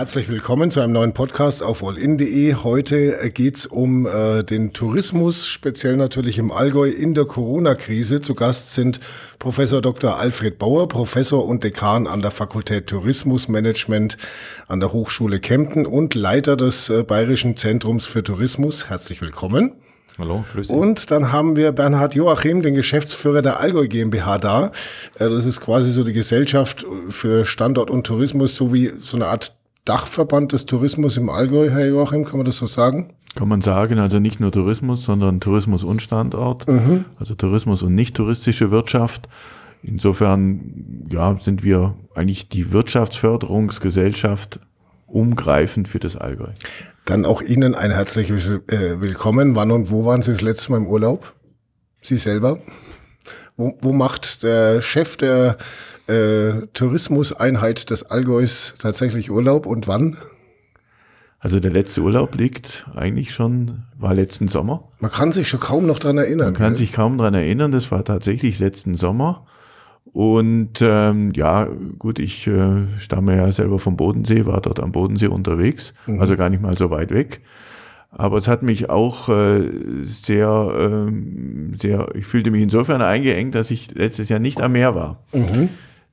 Herzlich willkommen zu einem neuen Podcast auf allin.de. Heute äh, geht's um äh, den Tourismus, speziell natürlich im Allgäu in der Corona-Krise. Zu Gast sind Professor Dr. Alfred Bauer, Professor und Dekan an der Fakultät Tourismusmanagement an der Hochschule Kempten und Leiter des äh, Bayerischen Zentrums für Tourismus. Herzlich willkommen. Hallo, grüß dich. Und dann haben wir Bernhard Joachim, den Geschäftsführer der Allgäu GmbH da. Äh, das ist quasi so die Gesellschaft für Standort und Tourismus, so wie so eine Art Dachverband des Tourismus im Allgäu, Herr Joachim, kann man das so sagen? Kann man sagen, also nicht nur Tourismus, sondern Tourismus und Standort, mhm. also Tourismus und nicht touristische Wirtschaft. Insofern ja, sind wir eigentlich die Wirtschaftsförderungsgesellschaft umgreifend für das Allgäu. Dann auch Ihnen ein herzliches äh, Willkommen. Wann und wo waren Sie das letzte Mal im Urlaub? Sie selber? Wo, wo macht der Chef der äh, Tourismuseinheit des Allgäus tatsächlich Urlaub und wann? Also der letzte Urlaub liegt eigentlich schon, war letzten Sommer. Man kann sich schon kaum noch dran erinnern. Man kann sich kaum dran erinnern, das war tatsächlich letzten Sommer. Und ähm, ja, gut, ich äh, stamme ja selber vom Bodensee, war dort am Bodensee unterwegs, mhm. also gar nicht mal so weit weg. Aber es hat mich auch äh, sehr, ähm, sehr, ich fühlte mich insofern eingeengt, dass ich letztes Jahr nicht am Meer war. Mhm.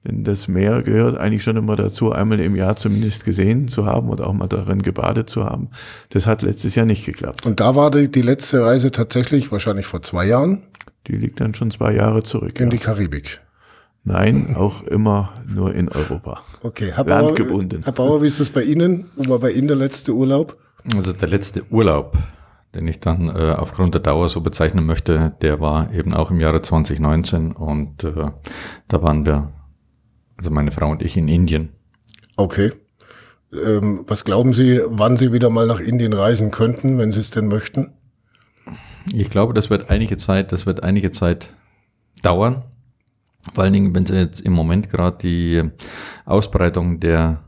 Denn das Meer gehört eigentlich schon immer dazu, einmal im Jahr zumindest gesehen zu haben oder auch mal darin gebadet zu haben. Das hat letztes Jahr nicht geklappt. Und da war die, die letzte Reise tatsächlich wahrscheinlich vor zwei Jahren? Die liegt dann schon zwei Jahre zurück. In ja. die Karibik. Nein, auch immer nur in Europa. Okay, Herr Bauer, Herr Bauer, wie ist es bei Ihnen? Wo war bei Ihnen der letzte Urlaub? Also der letzte Urlaub, den ich dann äh, aufgrund der Dauer so bezeichnen möchte, der war eben auch im Jahre 2019 und äh, da waren wir, also meine Frau und ich in Indien. Okay. Ähm, was glauben Sie, wann Sie wieder mal nach Indien reisen könnten, wenn Sie es denn möchten? Ich glaube, das wird einige Zeit, das wird einige Zeit dauern. Vor allen Dingen, wenn Sie jetzt im Moment gerade die Ausbreitung der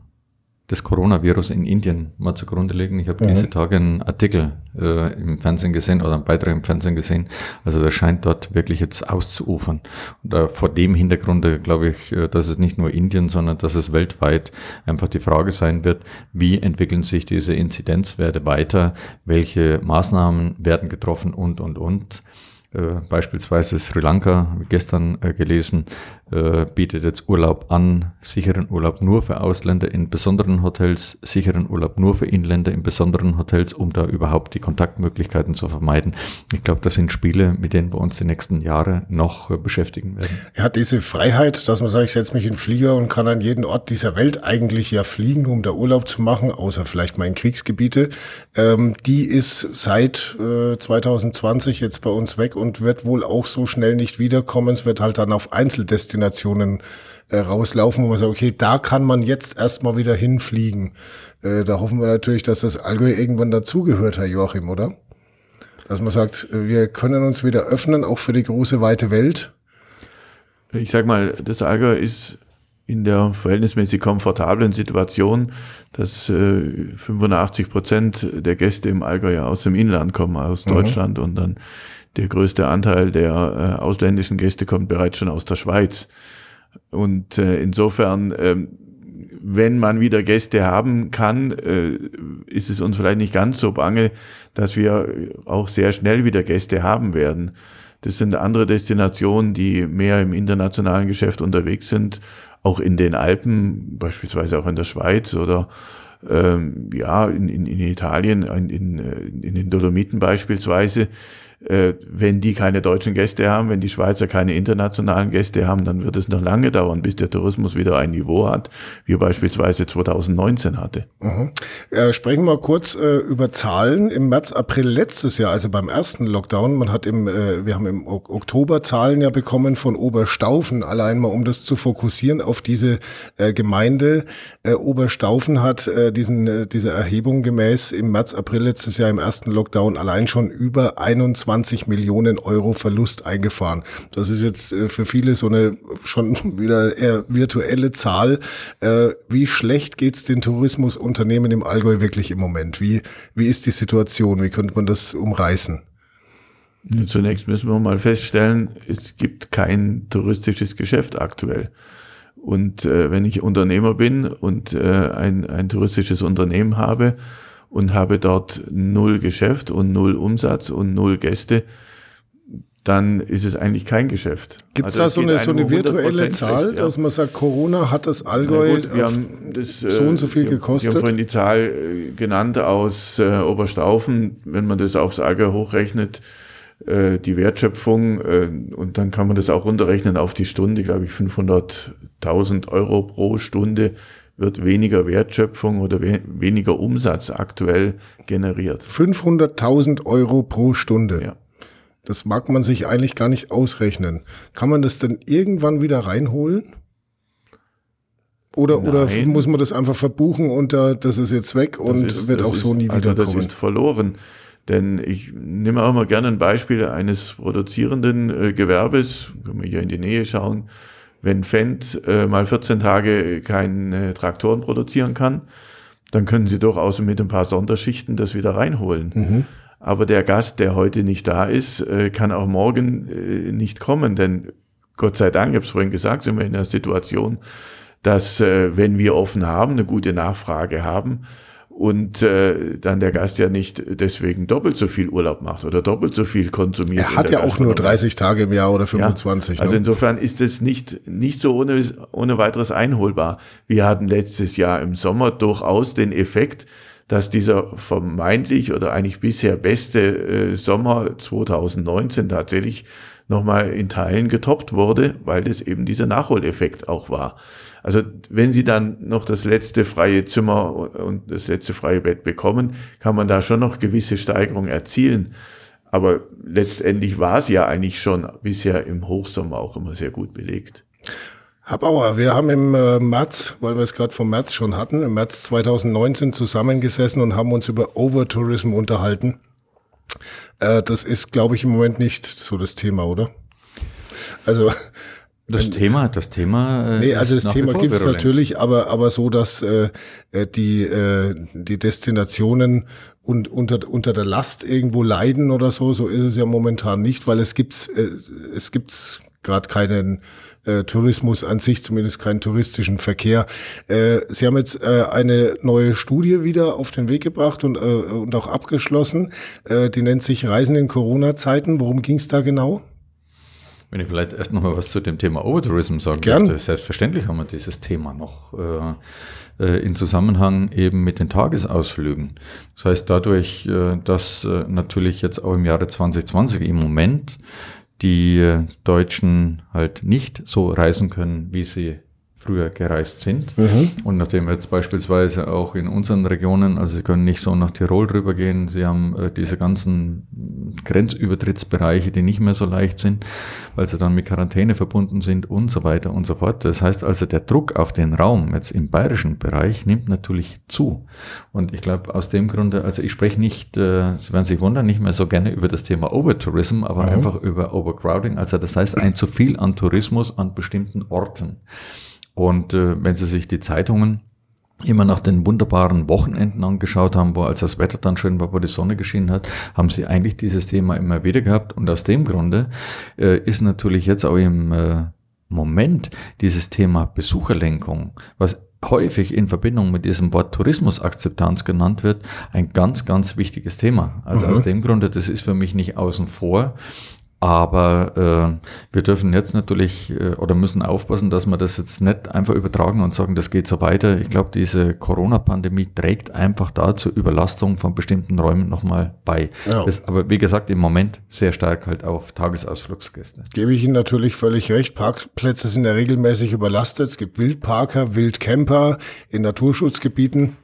des Coronavirus in Indien mal zugrunde legen. Ich habe mhm. diese Tage einen Artikel äh, im Fernsehen gesehen oder einen Beitrag im Fernsehen gesehen. Also das scheint dort wirklich jetzt auszuufern. Und äh, vor dem Hintergrund äh, glaube ich, äh, dass es nicht nur Indien, sondern dass es weltweit einfach die Frage sein wird, wie entwickeln sich diese Inzidenzwerte weiter, welche Maßnahmen werden getroffen und, und, und. Äh, beispielsweise Sri Lanka, gestern äh, gelesen, äh, bietet jetzt Urlaub an, sicheren Urlaub nur für Ausländer in besonderen Hotels, sicheren Urlaub nur für Inländer in besonderen Hotels, um da überhaupt die Kontaktmöglichkeiten zu vermeiden. Ich glaube, das sind Spiele, mit denen wir uns die nächsten Jahre noch äh, beschäftigen werden. Er hat diese Freiheit, dass man sagt, ich setze mich in Flieger und kann an jeden Ort dieser Welt eigentlich ja fliegen, um da Urlaub zu machen, außer vielleicht mal in Kriegsgebiete. Ähm, die ist seit äh, 2020 jetzt bei uns weg und wird wohl auch so schnell nicht wiederkommen. Es wird halt dann auf Einzeldestinationen äh, rauslaufen, wo man sagt, okay, da kann man jetzt erstmal wieder hinfliegen. Äh, da hoffen wir natürlich, dass das Allgäu irgendwann dazugehört, Herr Joachim, oder? Dass man sagt, äh, wir können uns wieder öffnen, auch für die große weite Welt. Ich sag mal, das Allgäu ist in der verhältnismäßig komfortablen Situation, dass äh, 85 Prozent der Gäste im Allgäu ja aus dem Inland kommen, aus mhm. Deutschland und dann der größte Anteil der äh, ausländischen Gäste kommt bereits schon aus der Schweiz. Und äh, insofern, äh, wenn man wieder Gäste haben kann, äh, ist es uns vielleicht nicht ganz so bange, dass wir auch sehr schnell wieder Gäste haben werden. Das sind andere Destinationen, die mehr im internationalen Geschäft unterwegs sind, auch in den Alpen, beispielsweise auch in der Schweiz oder ähm, ja, in, in, in Italien, in, in, in den Dolomiten beispielsweise äh, wenn die keine deutschen Gäste haben, wenn die Schweizer keine internationalen Gäste haben, dann wird es noch lange dauern, bis der Tourismus wieder ein Niveau hat, wie beispielsweise 2019 hatte. Mhm. Äh, sprechen wir kurz äh, über Zahlen. Im März, April letztes Jahr, also beim ersten Lockdown, man hat im, äh, wir haben im Oktober Zahlen ja bekommen von Oberstaufen, allein mal um das zu fokussieren auf diese äh, Gemeinde. Äh, Oberstaufen hat äh, diesen, äh, diese Erhebung gemäß im März, April letztes Jahr im ersten Lockdown allein schon über 21 20 Millionen Euro Verlust eingefahren. Das ist jetzt äh, für viele so eine schon wieder eher virtuelle Zahl. Äh, wie schlecht geht's den Tourismusunternehmen im Allgäu wirklich im Moment? Wie, wie ist die Situation? Wie könnte man das umreißen? Zunächst müssen wir mal feststellen, es gibt kein touristisches Geschäft aktuell. Und äh, wenn ich Unternehmer bin und äh, ein, ein touristisches Unternehmen habe und habe dort null Geschäft und null Umsatz und null Gäste, dann ist es eigentlich kein Geschäft. Gibt es also da so eine, so eine virtuelle Zahl, schlecht, ja. dass man sagt, Corona hat das Allgäu gut, wir haben das, so und so viel Sie, gekostet? Sie haben vorhin die Zahl äh, genannt aus äh, Oberstaufen. Wenn man das aufs Allgäu hochrechnet, äh, die Wertschöpfung, äh, und dann kann man das auch runterrechnen auf die Stunde, glaube ich, 500.000 Euro pro Stunde wird weniger Wertschöpfung oder we weniger Umsatz aktuell generiert. 500.000 Euro pro Stunde? Ja. Das mag man sich eigentlich gar nicht ausrechnen. Kann man das denn irgendwann wieder reinholen? Oder, oder muss man das einfach verbuchen und uh, das ist jetzt weg und ist, wird auch so nie also wiederkommen? Das ist verloren. Denn ich nehme auch mal gerne ein Beispiel eines produzierenden äh, Gewerbes. Können wir hier in die Nähe schauen. Wenn Fendt äh, mal 14 Tage keine Traktoren produzieren kann, dann können sie durchaus mit ein paar Sonderschichten das wieder reinholen. Mhm. Aber der Gast, der heute nicht da ist, äh, kann auch morgen äh, nicht kommen, denn Gott sei Dank, ich habe es vorhin gesagt, sind wir in der Situation, dass äh, wenn wir offen haben, eine gute Nachfrage haben, und äh, dann der Gast ja nicht deswegen doppelt so viel Urlaub macht oder doppelt so viel konsumiert. Er hat ja auch nur 30 Tage im Jahr oder 25. Ja, also ne? insofern ist es nicht, nicht so ohne, ohne weiteres einholbar. Wir hatten letztes Jahr im Sommer durchaus den Effekt, dass dieser vermeintlich oder eigentlich bisher beste äh, Sommer 2019 tatsächlich nochmal in Teilen getoppt wurde, weil das eben dieser Nachholeffekt auch war. Also wenn Sie dann noch das letzte freie Zimmer und das letzte freie Bett bekommen, kann man da schon noch gewisse Steigerung erzielen. Aber letztendlich war es ja eigentlich schon bisher im Hochsommer auch immer sehr gut belegt. Herr Bauer, wir haben im äh, März, weil wir es gerade vom März schon hatten, im März 2019 zusammengesessen und haben uns über Overtourism unterhalten. Äh, das ist, glaube ich, im Moment nicht so das Thema, oder? Also das ein, Thema, das Thema. Äh, nee, also das Thema gibt es natürlich, aber aber so, dass äh, die äh, die Destinationen und unter unter der Last irgendwo leiden oder so, so ist es ja momentan nicht, weil es gibt's äh, es gibt's gerade keinen äh, Tourismus an sich, zumindest keinen touristischen Verkehr. Äh, Sie haben jetzt äh, eine neue Studie wieder auf den Weg gebracht und, äh, und auch abgeschlossen. Äh, die nennt sich Reisen in Corona-Zeiten. Worum ging es da genau? Wenn ich vielleicht erst noch mal was zu dem Thema Overtourism sagen Gern. möchte. Selbstverständlich haben wir dieses Thema noch äh, äh, in Zusammenhang eben mit den Tagesausflügen. Das heißt, dadurch, äh, dass äh, natürlich jetzt auch im Jahre 2020 im Moment die Deutschen halt nicht so reisen können, wie sie früher gereist sind. Mhm. Und nachdem jetzt beispielsweise auch in unseren Regionen, also Sie können nicht so nach Tirol rübergehen, Sie haben äh, diese ganzen Grenzübertrittsbereiche, die nicht mehr so leicht sind, weil sie dann mit Quarantäne verbunden sind und so weiter und so fort. Das heißt also, der Druck auf den Raum jetzt im bayerischen Bereich nimmt natürlich zu. Und ich glaube, aus dem Grunde, also ich spreche nicht, äh, Sie werden sich wundern, nicht mehr so gerne über das Thema Overtourism, aber mhm. einfach über Overcrowding. Also das heißt, ein zu viel an Tourismus an bestimmten Orten. Und äh, wenn Sie sich die Zeitungen immer nach den wunderbaren Wochenenden angeschaut haben, wo als das Wetter dann schön war, wo die Sonne geschienen hat, haben sie eigentlich dieses Thema immer wieder gehabt. Und aus dem Grunde äh, ist natürlich jetzt auch im äh, Moment dieses Thema Besucherlenkung, was häufig in Verbindung mit diesem Wort Tourismusakzeptanz genannt wird, ein ganz, ganz wichtiges Thema. Also mhm. aus dem Grunde, das ist für mich nicht außen vor. Aber äh, wir dürfen jetzt natürlich äh, oder müssen aufpassen, dass wir das jetzt nicht einfach übertragen und sagen, das geht so weiter. Ich glaube, diese Corona-Pandemie trägt einfach dazu Überlastung von bestimmten Räumen nochmal bei. Ja. Das, aber wie gesagt, im Moment sehr stark halt auf Tagesausflugsgäste. Gebe ich Ihnen natürlich völlig recht. Parkplätze sind ja regelmäßig überlastet. Es gibt Wildparker, Wildcamper in Naturschutzgebieten.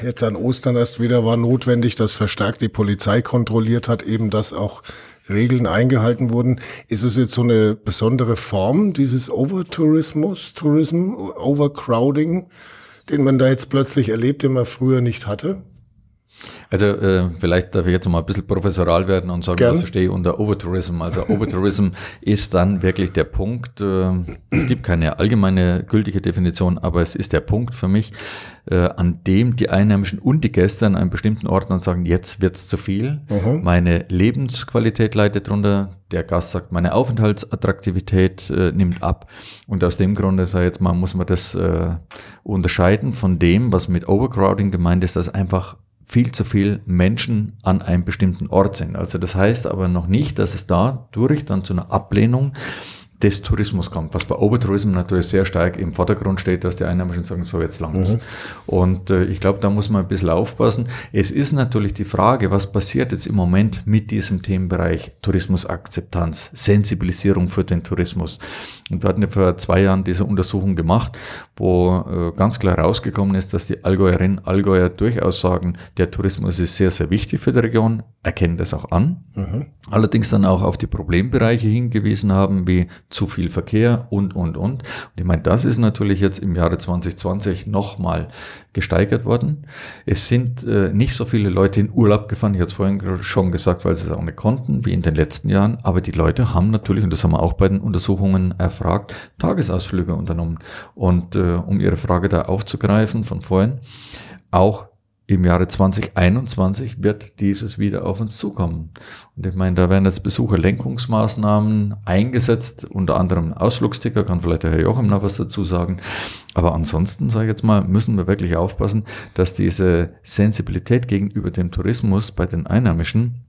Jetzt an Ostern erst wieder war notwendig, dass verstärkt die Polizei kontrolliert hat, eben das auch Regeln eingehalten wurden. Ist es jetzt so eine besondere Form dieses Overtourismus, Tourism, Overcrowding, den man da jetzt plötzlich erlebt, den man früher nicht hatte? Also äh, vielleicht darf ich jetzt mal ein bisschen professoral werden und sagen, Gern. was verstehe ich unter Overtourism. Also Overtourism ist dann wirklich der Punkt, äh, es gibt keine allgemeine gültige Definition, aber es ist der Punkt für mich, äh, an dem die Einheimischen und die Gäste an einem bestimmten Ort dann sagen, jetzt wird's zu viel, mhm. meine Lebensqualität leidet drunter, der Gast sagt, meine Aufenthaltsattraktivität äh, nimmt ab und aus dem Grunde, sag ich jetzt mal, muss man das äh, unterscheiden von dem, was mit Overcrowding gemeint ist, dass einfach viel zu viel Menschen an einem bestimmten Ort sind. Also das heißt aber noch nicht, dass es dadurch dann zu einer Ablehnung des Tourismus kommt, was bei Overtourism natürlich sehr stark im Vordergrund steht, dass die Einheimischen sagen, so jetzt langs. Mhm. Und äh, ich glaube, da muss man ein bisschen aufpassen. Es ist natürlich die Frage, was passiert jetzt im Moment mit diesem Themenbereich Tourismusakzeptanz, Sensibilisierung für den Tourismus. Und wir hatten ja vor zwei Jahren diese Untersuchung gemacht, wo äh, ganz klar rausgekommen ist, dass die Allgäuerinnen Allgäuer durchaus sagen, der Tourismus ist sehr, sehr wichtig für die Region, erkennen das auch an. Mhm. Allerdings dann auch auf die Problembereiche hingewiesen haben, wie zu viel Verkehr und, und, und. Und ich meine, das ist natürlich jetzt im Jahre 2020 nochmal gesteigert worden. Es sind äh, nicht so viele Leute in Urlaub gefahren, ich hatte es vorhin schon gesagt, weil sie es auch nicht konnten, wie in den letzten Jahren. Aber die Leute haben natürlich, und das haben wir auch bei den Untersuchungen erfragt, Tagesausflüge unternommen. Und äh, um Ihre Frage da aufzugreifen von vorhin, auch im Jahre 2021 wird dieses wieder auf uns zukommen. Und ich meine, da werden jetzt Besucherlenkungsmaßnahmen eingesetzt, unter anderem Ausflugsticker, kann vielleicht der Herr Jochem noch was dazu sagen. Aber ansonsten, sage ich jetzt mal, müssen wir wirklich aufpassen, dass diese Sensibilität gegenüber dem Tourismus bei den Einheimischen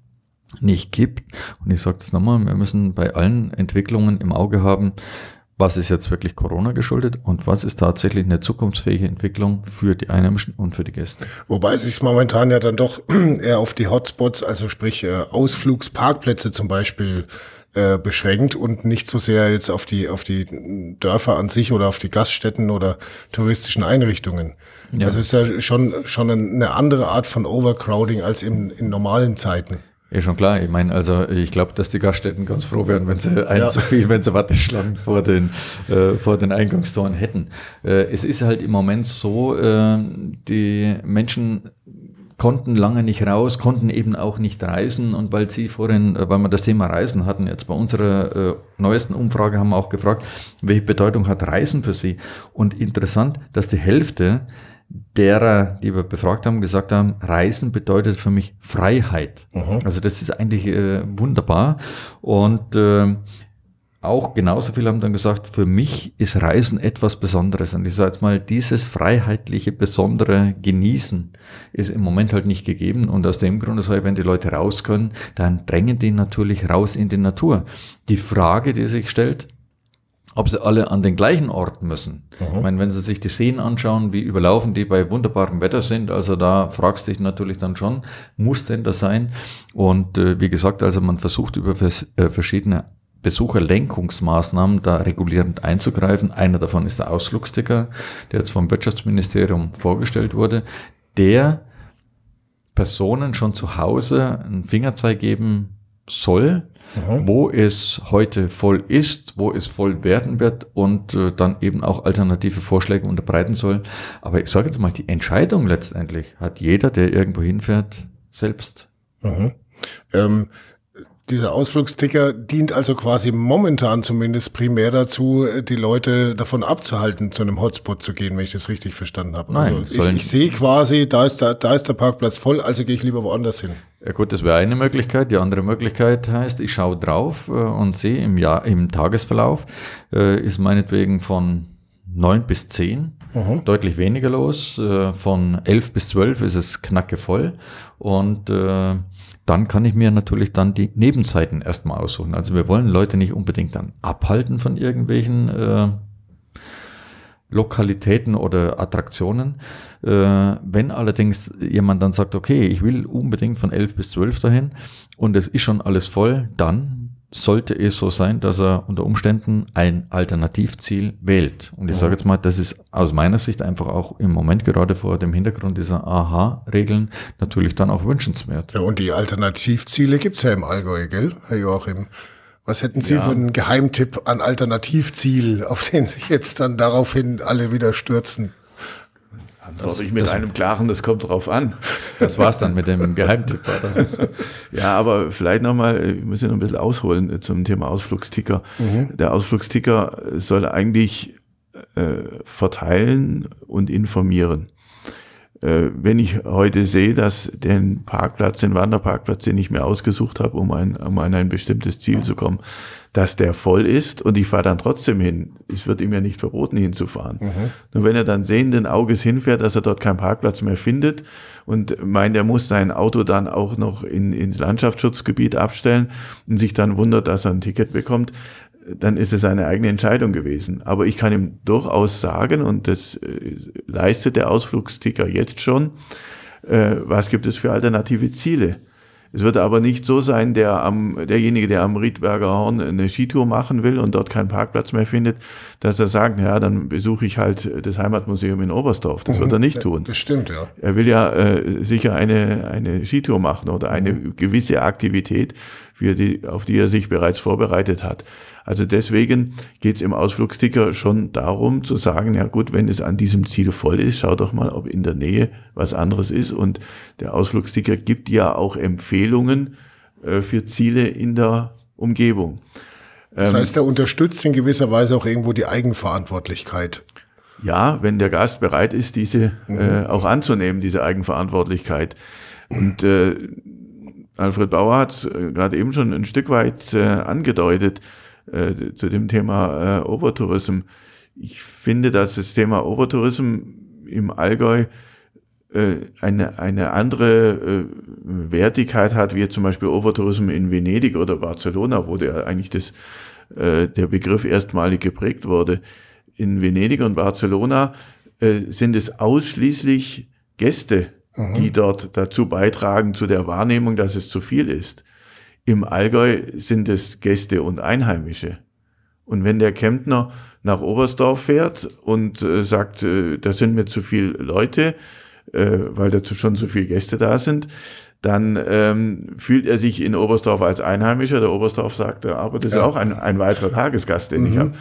nicht gibt. Und ich sage das nochmal, wir müssen bei allen Entwicklungen im Auge haben, was ist jetzt wirklich Corona geschuldet und was ist tatsächlich eine zukunftsfähige Entwicklung für die Einheimischen und für die Gäste. Wobei sich momentan ja dann doch eher auf die Hotspots, also sprich äh, Ausflugsparkplätze zum Beispiel äh, beschränkt und nicht so sehr jetzt auf die auf die Dörfer an sich oder auf die Gaststätten oder touristischen Einrichtungen. Ja. Also ist ja schon schon eine andere Art von Overcrowding als in, in normalen Zeiten. Ja, schon klar. Ich meine, also ich glaube, dass die Gaststätten ganz froh wären, wenn sie ein ja. zu viel, wenn sie Warteschlangen vor den, äh, vor den Eingangstoren hätten. Äh, es ist halt im Moment so, äh, die Menschen konnten lange nicht raus, konnten eben auch nicht reisen und weil Sie vorhin, äh, weil wir das Thema Reisen hatten, jetzt bei unserer äh, neuesten Umfrage haben wir auch gefragt, welche Bedeutung hat Reisen für Sie? Und interessant, dass die Hälfte derer, die wir befragt haben, gesagt haben, Reisen bedeutet für mich Freiheit. Mhm. Also das ist eigentlich äh, wunderbar. Und äh, auch genauso viele haben dann gesagt, für mich ist Reisen etwas Besonderes. Und ich sage jetzt mal, dieses freiheitliche, besondere Genießen ist im Moment halt nicht gegeben. Und aus dem Grunde sage ich, wenn die Leute raus können, dann drängen die natürlich raus in die Natur. Die Frage, die sich stellt, ob sie alle an den gleichen Ort müssen. Mhm. Ich meine, wenn sie sich die Seen anschauen, wie überlaufen die bei wunderbarem Wetter sind, also da fragst du dich natürlich dann schon, muss denn das sein? Und äh, wie gesagt, also man versucht über vers äh, verschiedene Besucherlenkungsmaßnahmen da regulierend einzugreifen. Einer davon ist der Ausflugsticker, der jetzt vom Wirtschaftsministerium vorgestellt wurde, der Personen schon zu Hause einen Fingerzeig geben soll, mhm. wo es heute voll ist, wo es voll werden wird und äh, dann eben auch alternative Vorschläge unterbreiten soll. Aber ich sage jetzt mal, die Entscheidung letztendlich hat jeder, der irgendwo hinfährt, selbst. Mhm. Ähm, dieser Ausflugsticker dient also quasi momentan zumindest primär dazu, die Leute davon abzuhalten, zu einem Hotspot zu gehen, wenn ich das richtig verstanden habe. Nein, also ich, ich sehe quasi, da ist, da, da ist der Parkplatz voll, also gehe ich lieber woanders hin. Ja gut, das wäre eine Möglichkeit. Die andere Möglichkeit heißt, ich schaue drauf äh, und sehe im, Jahr, im Tagesverlauf äh, ist meinetwegen von neun bis zehn mhm. deutlich weniger los. Äh, von elf bis zwölf ist es knacke voll und dann kann ich mir natürlich dann die Nebenzeiten erstmal aussuchen. Also wir wollen Leute nicht unbedingt dann abhalten von irgendwelchen äh, Lokalitäten oder Attraktionen. Äh, wenn allerdings jemand dann sagt, okay, ich will unbedingt von 11 bis 12 dahin und es ist schon alles voll, dann sollte es so sein, dass er unter Umständen ein Alternativziel wählt. Und ich sage jetzt mal, das ist aus meiner Sicht einfach auch im Moment gerade vor dem Hintergrund dieser AHA-Regeln natürlich dann auch wünschenswert. Ja, und die Alternativziele gibt's ja im Allgäu, gell, Herr Joachim? Was hätten Sie ja. für einen Geheimtipp an Alternativziel, auf den sich jetzt dann daraufhin alle wieder stürzen? Antworte ich mit einem klaren, das kommt drauf an. Das war's dann mit dem Geheimtipp, oder? ja, aber vielleicht nochmal, ich muss ja noch ein bisschen ausholen zum Thema Ausflugsticker. Mhm. Der Ausflugsticker soll eigentlich äh, verteilen und informieren. Äh, wenn ich heute sehe, dass den Parkplatz, den Wanderparkplatz, den ich mir ausgesucht habe, um, ein, um an ein bestimmtes Ziel zu kommen, dass der voll ist und ich fahre dann trotzdem hin. Es wird ihm ja nicht verboten, hinzufahren. Mhm. Nur wenn er dann sehenden Auges hinfährt, dass er dort keinen Parkplatz mehr findet und meint, er muss sein Auto dann auch noch in, ins Landschaftsschutzgebiet abstellen und sich dann wundert, dass er ein Ticket bekommt, dann ist es eine eigene Entscheidung gewesen. Aber ich kann ihm durchaus sagen, und das äh, leistet der Ausflugsticker jetzt schon, äh, was gibt es für alternative Ziele? Es wird aber nicht so sein, der am, derjenige, der am Riedberger Horn eine Skitour machen will und dort keinen Parkplatz mehr findet, dass er sagt, ja, dann besuche ich halt das Heimatmuseum in Oberstdorf. Das mhm, wird er nicht tun. Das stimmt, ja. Er will ja äh, sicher eine, eine Skitour machen oder eine mhm. gewisse Aktivität, für die, auf die er sich bereits vorbereitet hat. Also deswegen geht es im Ausflugsticker schon darum zu sagen, ja gut, wenn es an diesem Ziel voll ist, schau doch mal, ob in der Nähe was anderes ist. Und der Ausflugsticker gibt ja auch Empfehlungen äh, für Ziele in der Umgebung. Das ähm, heißt, er unterstützt in gewisser Weise auch irgendwo die Eigenverantwortlichkeit. Ja, wenn der Gast bereit ist, diese mhm. äh, auch anzunehmen, diese Eigenverantwortlichkeit. Und äh, Alfred Bauer hat äh, gerade eben schon ein Stück weit äh, angedeutet äh, zu dem Thema äh, Overtourism. Ich finde, dass das Thema Overtourism im Allgäu äh, eine, eine andere äh, Wertigkeit hat, wie zum Beispiel Overtourism in Venedig oder Barcelona, wo der eigentlich das, äh, der Begriff erstmalig geprägt wurde. In Venedig und Barcelona sind es ausschließlich Gäste, mhm. die dort dazu beitragen zu der Wahrnehmung, dass es zu viel ist. Im Allgäu sind es Gäste und Einheimische. Und wenn der Kempner nach Oberstdorf fährt und äh, sagt, äh, da sind mir zu viele Leute, äh, weil dazu schon zu viele Gäste da sind, dann ähm, fühlt er sich in Oberstdorf als Einheimischer. Der Oberstdorf sagt, aber das ja. ist auch ein, ein weiterer Tagesgast, den mhm. ich habe.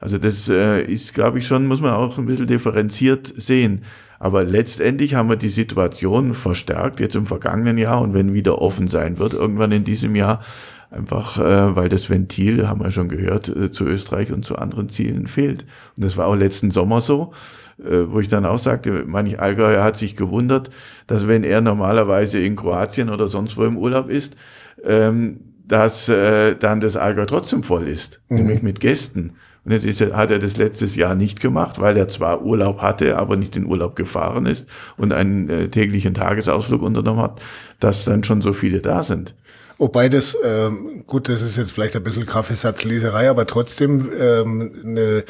Also das äh, ist, glaube ich, schon, muss man auch ein bisschen differenziert sehen. Aber letztendlich haben wir die Situation verstärkt jetzt im vergangenen Jahr und wenn wieder offen sein wird, irgendwann in diesem Jahr, einfach äh, weil das Ventil, haben wir schon gehört, äh, zu Österreich und zu anderen Zielen fehlt. Und das war auch letzten Sommer so, äh, wo ich dann auch sagte, manch Allgäuer hat sich gewundert, dass wenn er normalerweise in Kroatien oder sonst wo im Urlaub ist, ähm, dass äh, dann das Allgäu trotzdem voll ist, mhm. nämlich mit Gästen. Und jetzt ist er, hat er das letztes Jahr nicht gemacht, weil er zwar Urlaub hatte, aber nicht in Urlaub gefahren ist und einen äh, täglichen Tagesausflug unternommen hat, dass dann schon so viele da sind. Wobei das, ähm, gut, das ist jetzt vielleicht ein bisschen Kaffeesatzleserei, aber trotzdem ähm, eine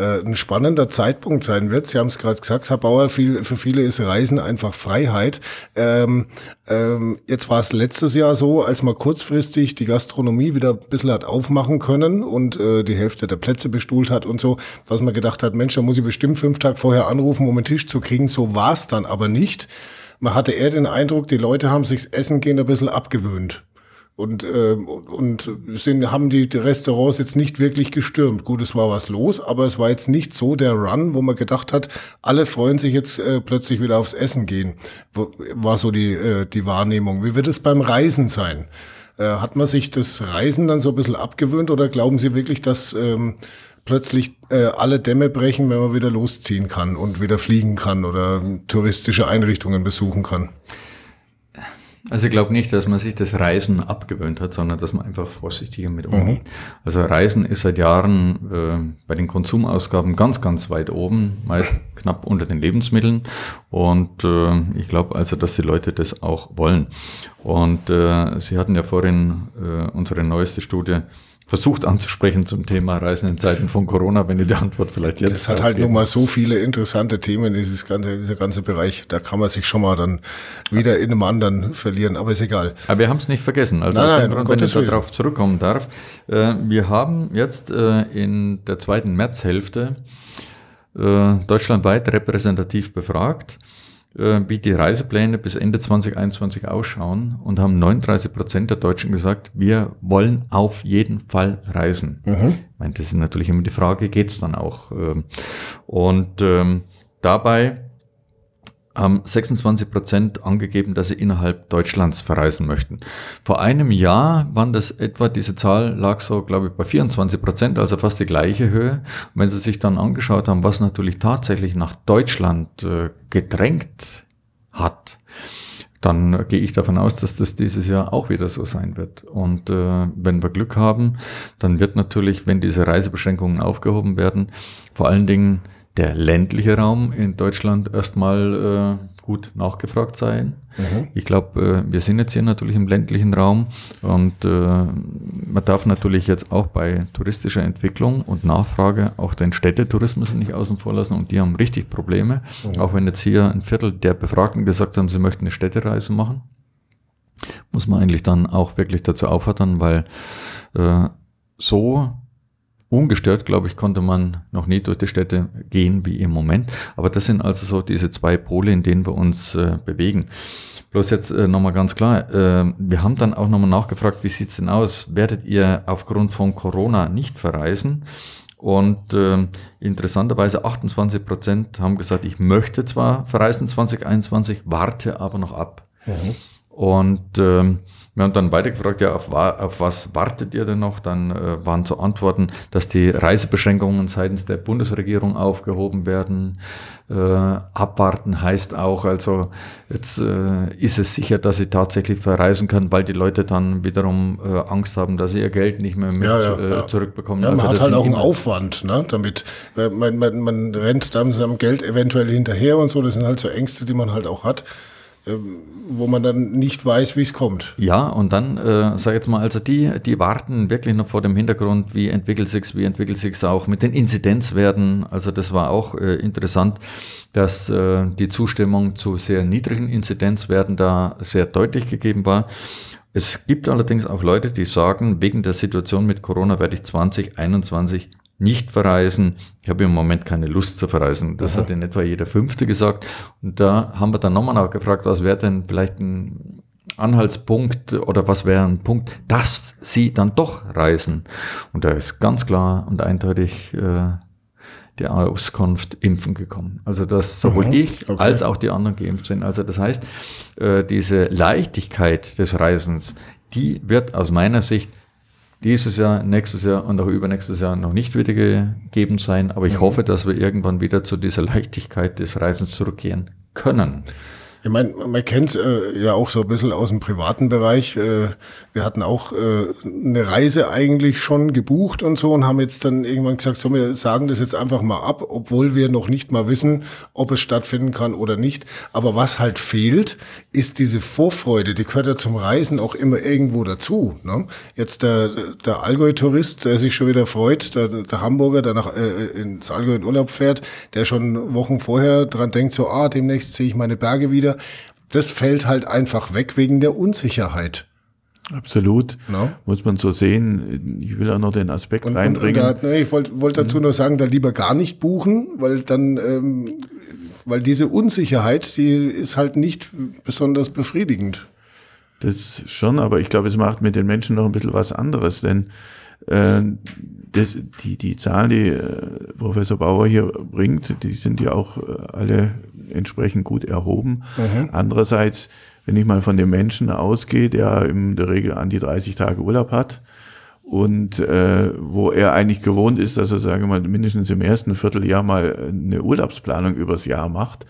äh, ein spannender Zeitpunkt sein wird. Sie haben es gerade gesagt, Herr Bauer, viel, für viele ist Reisen einfach Freiheit. Ähm, ähm, jetzt war es letztes Jahr so, als man kurzfristig die Gastronomie wieder ein bisschen hat aufmachen können und äh, die Hälfte der Plätze bestuhlt hat und so, dass man gedacht hat, Mensch, da muss ich bestimmt fünf Tage vorher anrufen, um einen Tisch zu kriegen. So war es dann aber nicht. Man hatte eher den Eindruck, die Leute haben sich's Essen gehen ein bisschen abgewöhnt und, äh, und sind, haben die, die Restaurants jetzt nicht wirklich gestürmt. Gut, es war was los, aber es war jetzt nicht so der Run, wo man gedacht hat, alle freuen sich jetzt äh, plötzlich wieder aufs Essen gehen. War so die, äh, die Wahrnehmung. Wie wird es beim Reisen sein? Äh, hat man sich das Reisen dann so ein bisschen abgewöhnt oder glauben Sie wirklich, dass ähm, plötzlich äh, alle Dämme brechen, wenn man wieder losziehen kann und wieder fliegen kann oder touristische Einrichtungen besuchen kann? Also ich glaube nicht, dass man sich das Reisen abgewöhnt hat, sondern dass man einfach vorsichtiger mit umgeht. Mhm. Also Reisen ist seit Jahren äh, bei den Konsumausgaben ganz, ganz weit oben, meist knapp unter den Lebensmitteln. Und äh, ich glaube also, dass die Leute das auch wollen. Und äh, Sie hatten ja vorhin äh, unsere neueste Studie versucht anzusprechen zum Thema Reisen in Zeiten von Corona, wenn ihr die Antwort vielleicht jetzt. Das hat halt nun mal so viele interessante Themen, dieses ganze, dieser ganze Bereich. Da kann man sich schon mal dann wieder in einem anderen verlieren, aber ist egal. Aber wir haben es nicht vergessen. Also nein, dem Grund, wenn ich darauf zurückkommen darf. Äh, wir haben jetzt äh, in der zweiten Märzhälfte äh, deutschlandweit repräsentativ befragt äh, wie die Reisepläne bis Ende 2021 ausschauen und haben 39 Prozent der Deutschen gesagt, wir wollen auf jeden Fall reisen. Mhm. Ich meine, das ist natürlich immer die Frage, geht's dann auch? Ähm, und ähm, dabei haben 26 Prozent angegeben, dass sie innerhalb Deutschlands verreisen möchten. Vor einem Jahr waren das etwa, diese Zahl lag so, glaube ich, bei 24 Prozent, also fast die gleiche Höhe. Und wenn Sie sich dann angeschaut haben, was natürlich tatsächlich nach Deutschland äh, gedrängt hat, dann gehe ich davon aus, dass das dieses Jahr auch wieder so sein wird. Und äh, wenn wir Glück haben, dann wird natürlich, wenn diese Reisebeschränkungen aufgehoben werden, vor allen Dingen der ländliche Raum in Deutschland erstmal äh, gut nachgefragt sein. Mhm. Ich glaube, äh, wir sind jetzt hier natürlich im ländlichen Raum und äh, man darf natürlich jetzt auch bei touristischer Entwicklung und Nachfrage auch den Städtetourismus nicht außen vor lassen und die haben richtig Probleme. Mhm. Auch wenn jetzt hier ein Viertel der Befragten gesagt haben, sie möchten eine Städtereise machen, muss man eigentlich dann auch wirklich dazu auffordern, weil äh, so ungestört, glaube ich, konnte man noch nie durch die Städte gehen wie im Moment. Aber das sind also so diese zwei Pole, in denen wir uns äh, bewegen. Bloß jetzt äh, nochmal ganz klar, äh, wir haben dann auch nochmal nachgefragt, wie sieht's denn aus? Werdet ihr aufgrund von Corona nicht verreisen? Und äh, interessanterweise 28 Prozent haben gesagt, ich möchte zwar verreisen 2021, warte aber noch ab. Mhm. Und ähm, wir haben dann weiter gefragt, ja, auf, auf was wartet ihr denn noch? Dann äh, waren zu Antworten, dass die Reisebeschränkungen seitens der Bundesregierung aufgehoben werden. Äh, abwarten heißt auch, also jetzt äh, ist es sicher, dass sie tatsächlich verreisen können, weil die Leute dann wiederum äh, Angst haben, dass sie ihr Geld nicht mehr mit ja, ja, äh, ja. zurückbekommen. Ja, man also hat halt auch einen Aufwand, ne, damit. Äh, man, man, man rennt dann seinem Geld eventuell hinterher und so. Das sind halt so Ängste, die man halt auch hat. Ähm, wo man dann nicht weiß, wie es kommt. Ja, und dann, äh, sag jetzt mal, also die, die warten wirklich noch vor dem Hintergrund, wie entwickelt sich's, wie entwickelt sich's auch mit den Inzidenzwerten. Also das war auch äh, interessant, dass äh, die Zustimmung zu sehr niedrigen Inzidenzwerten da sehr deutlich gegeben war. Es gibt allerdings auch Leute, die sagen, wegen der Situation mit Corona werde ich 2021 nicht verreisen. Ich habe im Moment keine Lust zu verreisen. Das Aha. hat in etwa jeder Fünfte gesagt. Und da haben wir dann nochmal nachgefragt, was wäre denn vielleicht ein Anhaltspunkt oder was wäre ein Punkt, dass sie dann doch reisen. Und da ist ganz klar und eindeutig äh, die Auskunft impfen gekommen. Also dass sowohl Aha, ich okay. als auch die anderen geimpft sind. Also das heißt, äh, diese Leichtigkeit des Reisens, die wird aus meiner Sicht dieses Jahr, nächstes Jahr und auch übernächstes Jahr noch nicht wieder gegeben sein. Aber ich mhm. hoffe, dass wir irgendwann wieder zu dieser Leichtigkeit des Reisens zurückkehren können. Ich meine, man kennt äh, ja auch so ein bisschen aus dem privaten Bereich. Äh, wir hatten auch äh, eine Reise eigentlich schon gebucht und so und haben jetzt dann irgendwann gesagt, so, wir sagen das jetzt einfach mal ab, obwohl wir noch nicht mal wissen, ob es stattfinden kann oder nicht. Aber was halt fehlt, ist diese Vorfreude. Die gehört ja zum Reisen auch immer irgendwo dazu. Ne? Jetzt der, der Allgäu-Tourist, der sich schon wieder freut, der, der Hamburger, der nach äh, ins Allgäu in Urlaub fährt, der schon Wochen vorher dran denkt, so, ah, demnächst sehe ich meine Berge wieder. Das fällt halt einfach weg wegen der Unsicherheit. Absolut. No? Muss man so sehen. Ich will auch noch den Aspekt und, reinbringen. Und, und da, nee, ich wollte wollt dazu nur sagen, da lieber gar nicht buchen, weil dann, ähm, weil diese Unsicherheit, die ist halt nicht besonders befriedigend. Das schon, aber ich glaube, es macht mit den Menschen noch ein bisschen was anderes, denn äh, das, die, die Zahlen, die äh, Professor Bauer hier bringt, die sind ja auch äh, alle entsprechend gut erhoben. Mhm. Andererseits, wenn ich mal von dem Menschen ausgehe, der in der Regel an die 30 Tage Urlaub hat und äh, wo er eigentlich gewohnt ist, dass er, sage mal, mindestens im ersten Vierteljahr mal eine Urlaubsplanung übers Jahr macht,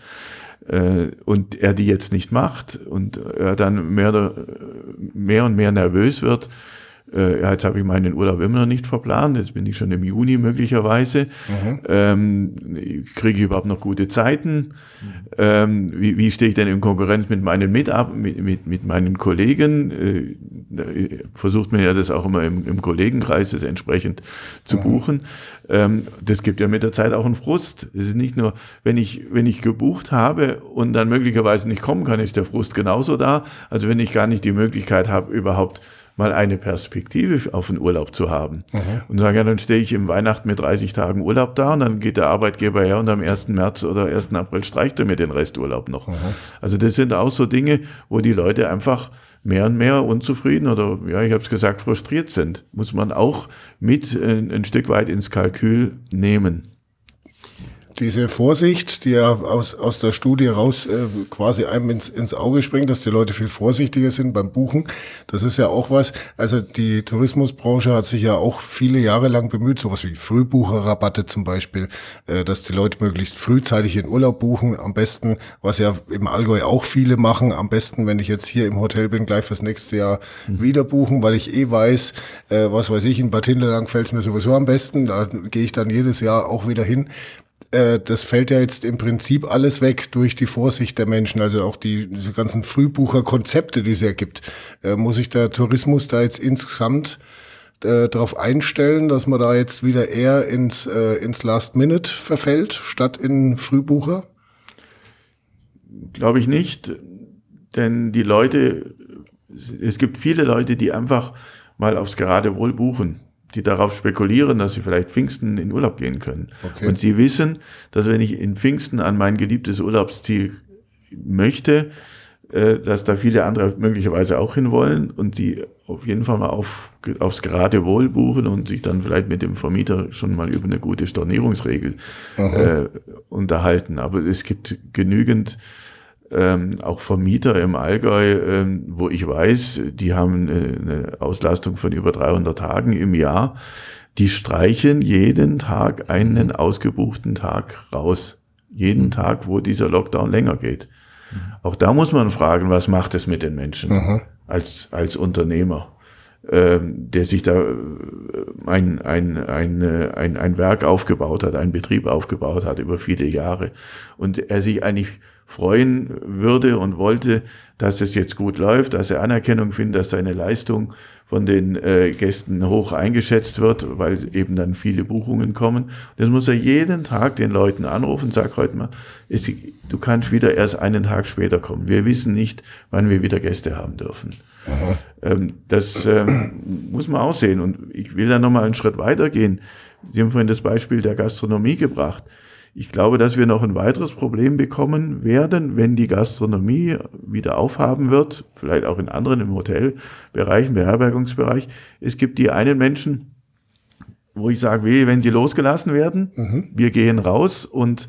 äh, und er die jetzt nicht macht und er dann mehr, mehr und mehr nervös wird, äh, ja, jetzt habe ich meinen Urlaub immer noch nicht verplant, jetzt bin ich schon im Juni möglicherweise. Mhm. Ähm, kriege ich überhaupt noch gute Zeiten? Mhm. Ähm, wie, wie stehe ich denn in Konkurrenz mit meinen Mitab mit, mit, mit meinen Kollegen? Äh, versucht man ja das auch immer im, im Kollegenkreis das entsprechend zu mhm. buchen. Ähm, das gibt ja mit der Zeit auch einen Frust. Es ist nicht nur, wenn ich, wenn ich gebucht habe und dann möglicherweise nicht kommen kann, ist der Frust genauso da. Also wenn ich gar nicht die Möglichkeit habe, überhaupt mal eine Perspektive auf den Urlaub zu haben. Mhm. Und sagen, ja, dann stehe ich im Weihnachten mit 30 Tagen Urlaub da und dann geht der Arbeitgeber her und am 1. März oder 1. April streicht er mir den Resturlaub noch. Mhm. Also das sind auch so Dinge, wo die Leute einfach mehr und mehr unzufrieden oder, ja, ich habe es gesagt, frustriert sind. Muss man auch mit ein, äh, ein Stück weit ins Kalkül nehmen. Diese Vorsicht, die ja aus, aus der Studie raus äh, quasi einem ins, ins Auge springt, dass die Leute viel vorsichtiger sind beim Buchen, das ist ja auch was. Also die Tourismusbranche hat sich ja auch viele Jahre lang bemüht, sowas wie Frühbucherrabatte zum Beispiel, äh, dass die Leute möglichst frühzeitig in Urlaub buchen. Am besten, was ja im Allgäu auch viele machen, am besten, wenn ich jetzt hier im Hotel bin, gleich fürs nächste Jahr mhm. wieder buchen, weil ich eh weiß, äh, was weiß ich, in Bad Hindelang fällt es mir sowieso am besten. Da gehe ich dann jedes Jahr auch wieder hin äh, das fällt ja jetzt im Prinzip alles weg durch die Vorsicht der Menschen, also auch die, diese ganzen Frühbucherkonzepte, die es ja gibt. Äh, muss sich der Tourismus da jetzt insgesamt äh, darauf einstellen, dass man da jetzt wieder eher ins, äh, ins Last Minute verfällt, statt in Frühbucher? Glaube ich nicht, denn die Leute, es gibt viele Leute, die einfach mal aufs Geradewohl buchen die darauf spekulieren, dass sie vielleicht Pfingsten in Urlaub gehen können. Okay. Und sie wissen, dass wenn ich in Pfingsten an mein geliebtes Urlaubsziel möchte, äh, dass da viele andere möglicherweise auch hinwollen und sie auf jeden Fall mal auf, aufs Geradewohl buchen und sich dann vielleicht mit dem Vermieter schon mal über eine gute Stornierungsregel äh, unterhalten. Aber es gibt genügend ähm, auch Vermieter im Allgäu, ähm, wo ich weiß, die haben eine Auslastung von über 300 Tagen im Jahr. Die streichen jeden Tag einen mhm. ausgebuchten Tag raus. Jeden mhm. Tag, wo dieser Lockdown länger geht. Mhm. Auch da muss man fragen, was macht es mit den Menschen mhm. als, als Unternehmer? Ähm, der sich da äh, ein, ein, ein, äh, ein, ein Werk aufgebaut hat, einen Betrieb aufgebaut hat über viele Jahre und er sich eigentlich freuen würde und wollte, dass es jetzt gut läuft, dass er Anerkennung findet, dass seine Leistung von den äh, Gästen hoch eingeschätzt wird, weil eben dann viele Buchungen kommen. Das muss er jeden Tag den Leuten anrufen, sag heute mal, ist, du kannst wieder erst einen Tag später kommen. Wir wissen nicht, wann wir wieder Gäste haben dürfen. Ähm, das ähm, muss man auch sehen. Und ich will da nochmal einen Schritt weitergehen. Sie haben vorhin das Beispiel der Gastronomie gebracht. Ich glaube, dass wir noch ein weiteres Problem bekommen werden, wenn die Gastronomie wieder aufhaben wird, vielleicht auch in anderen im Hotelbereich, im Beherbergungsbereich. Es gibt die einen Menschen, wo ich sage, weh, wenn die losgelassen werden, mhm. wir gehen raus und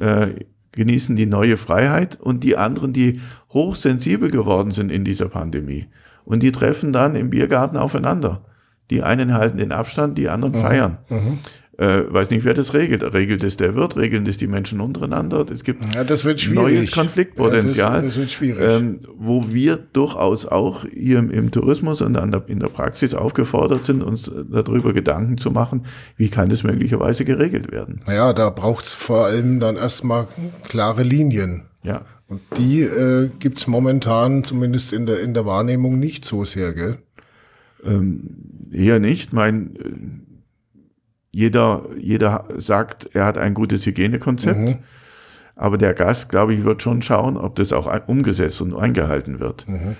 äh, genießen die neue Freiheit und die anderen, die hochsensibel geworden sind in dieser Pandemie. Und die treffen dann im Biergarten aufeinander. Die einen halten den Abstand, die anderen mhm. feiern. Mhm. Äh, weiß nicht, wer das regelt. Regelt es der Wirt? Regeln das die Menschen untereinander? Es gibt ja, das wird neues Konfliktpotenzial, ja, das, das, wird schwierig. Ähm, wo wir durchaus auch hier im, im Tourismus und der, in der Praxis aufgefordert sind, uns darüber Gedanken zu machen, wie kann das möglicherweise geregelt werden. Naja, da braucht es vor allem dann erstmal klare Linien. Ja. Und die äh, gibt momentan zumindest in der, in der Wahrnehmung nicht so sehr, gell? Ähm, eher nicht. Mein äh, jeder, jeder sagt, er hat ein gutes Hygienekonzept. Mhm. Aber der Gast, glaube ich, wird schon schauen, ob das auch umgesetzt und eingehalten wird. Mhm.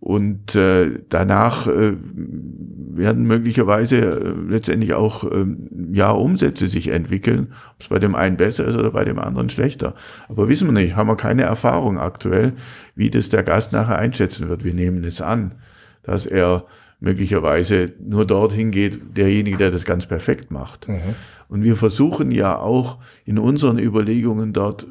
Und äh, danach äh, werden möglicherweise äh, letztendlich auch äh, ja Umsätze sich entwickeln, ob es bei dem einen besser ist oder bei dem anderen schlechter. Aber wissen wir nicht, haben wir keine Erfahrung aktuell, wie das der Gast nachher einschätzen wird. Wir nehmen es an, dass er möglicherweise nur dorthin geht, derjenige, der das ganz perfekt macht. Mhm. Und wir versuchen ja auch in unseren Überlegungen dort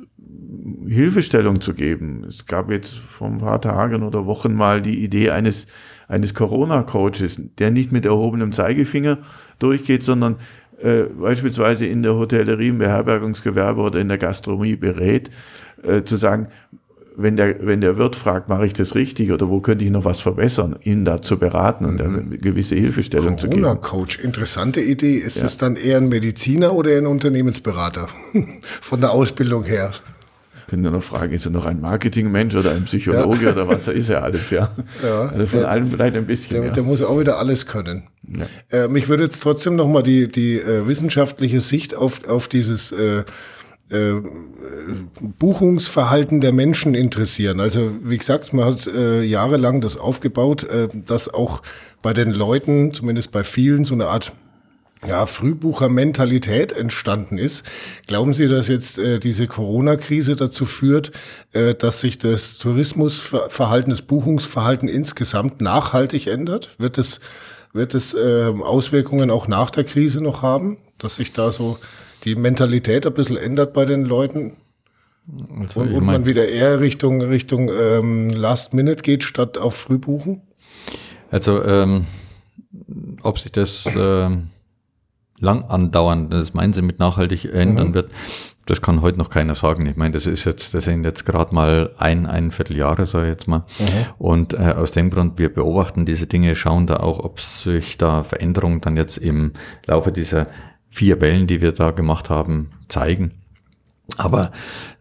Hilfestellung zu geben. Es gab jetzt vor ein paar Tagen oder Wochen mal die Idee eines, eines Corona-Coaches, der nicht mit erhobenem Zeigefinger durchgeht, sondern äh, beispielsweise in der Hotellerie, im Beherbergungsgewerbe oder in der Gastronomie berät, äh, zu sagen, wenn der, wenn der Wirt fragt, mache ich das richtig oder wo könnte ich noch was verbessern, ihn da zu beraten und mhm. eine gewisse Hilfestellung zu geben. Corona-Coach, interessante Idee. Ist ja. es dann eher ein Mediziner oder ein Unternehmensberater? Von der Ausbildung her. Können wir noch fragen, ist er noch ein Marketingmensch oder ein Psychologe ja. oder was ist er alles, ja? ja also von der, allem vielleicht ein bisschen. Der, ja. der muss auch wieder alles können. Äh, mich würde jetzt trotzdem nochmal die, die äh, wissenschaftliche Sicht auf, auf dieses äh, äh, Buchungsverhalten der Menschen interessieren. Also wie gesagt, man hat äh, jahrelang das aufgebaut, äh, dass auch bei den Leuten, zumindest bei vielen, so eine Art ja, Frühbuchermentalität entstanden ist. Glauben Sie, dass jetzt äh, diese Corona-Krise dazu führt, äh, dass sich das Tourismusverhalten, das Buchungsverhalten insgesamt nachhaltig ändert? Wird es wird es äh, Auswirkungen auch nach der Krise noch haben, dass sich da so die Mentalität ein bisschen ändert bei den Leuten? Also, und, und man wieder eher Richtung, Richtung ähm, Last Minute geht, statt auf Frühbuchen? Also, ähm, ob sich das äh, lang andauern, das meinen Sie mit nachhaltig ändern mhm. wird, das kann heute noch keiner sagen. Ich meine, das ist jetzt, das sind jetzt gerade mal ein, ein Vierteljahre, sage ich jetzt mal. Mhm. Und äh, aus dem Grund, wir beobachten diese Dinge, schauen da auch, ob sich da Veränderungen dann jetzt im Laufe dieser vier Wellen, die wir da gemacht haben, zeigen. Aber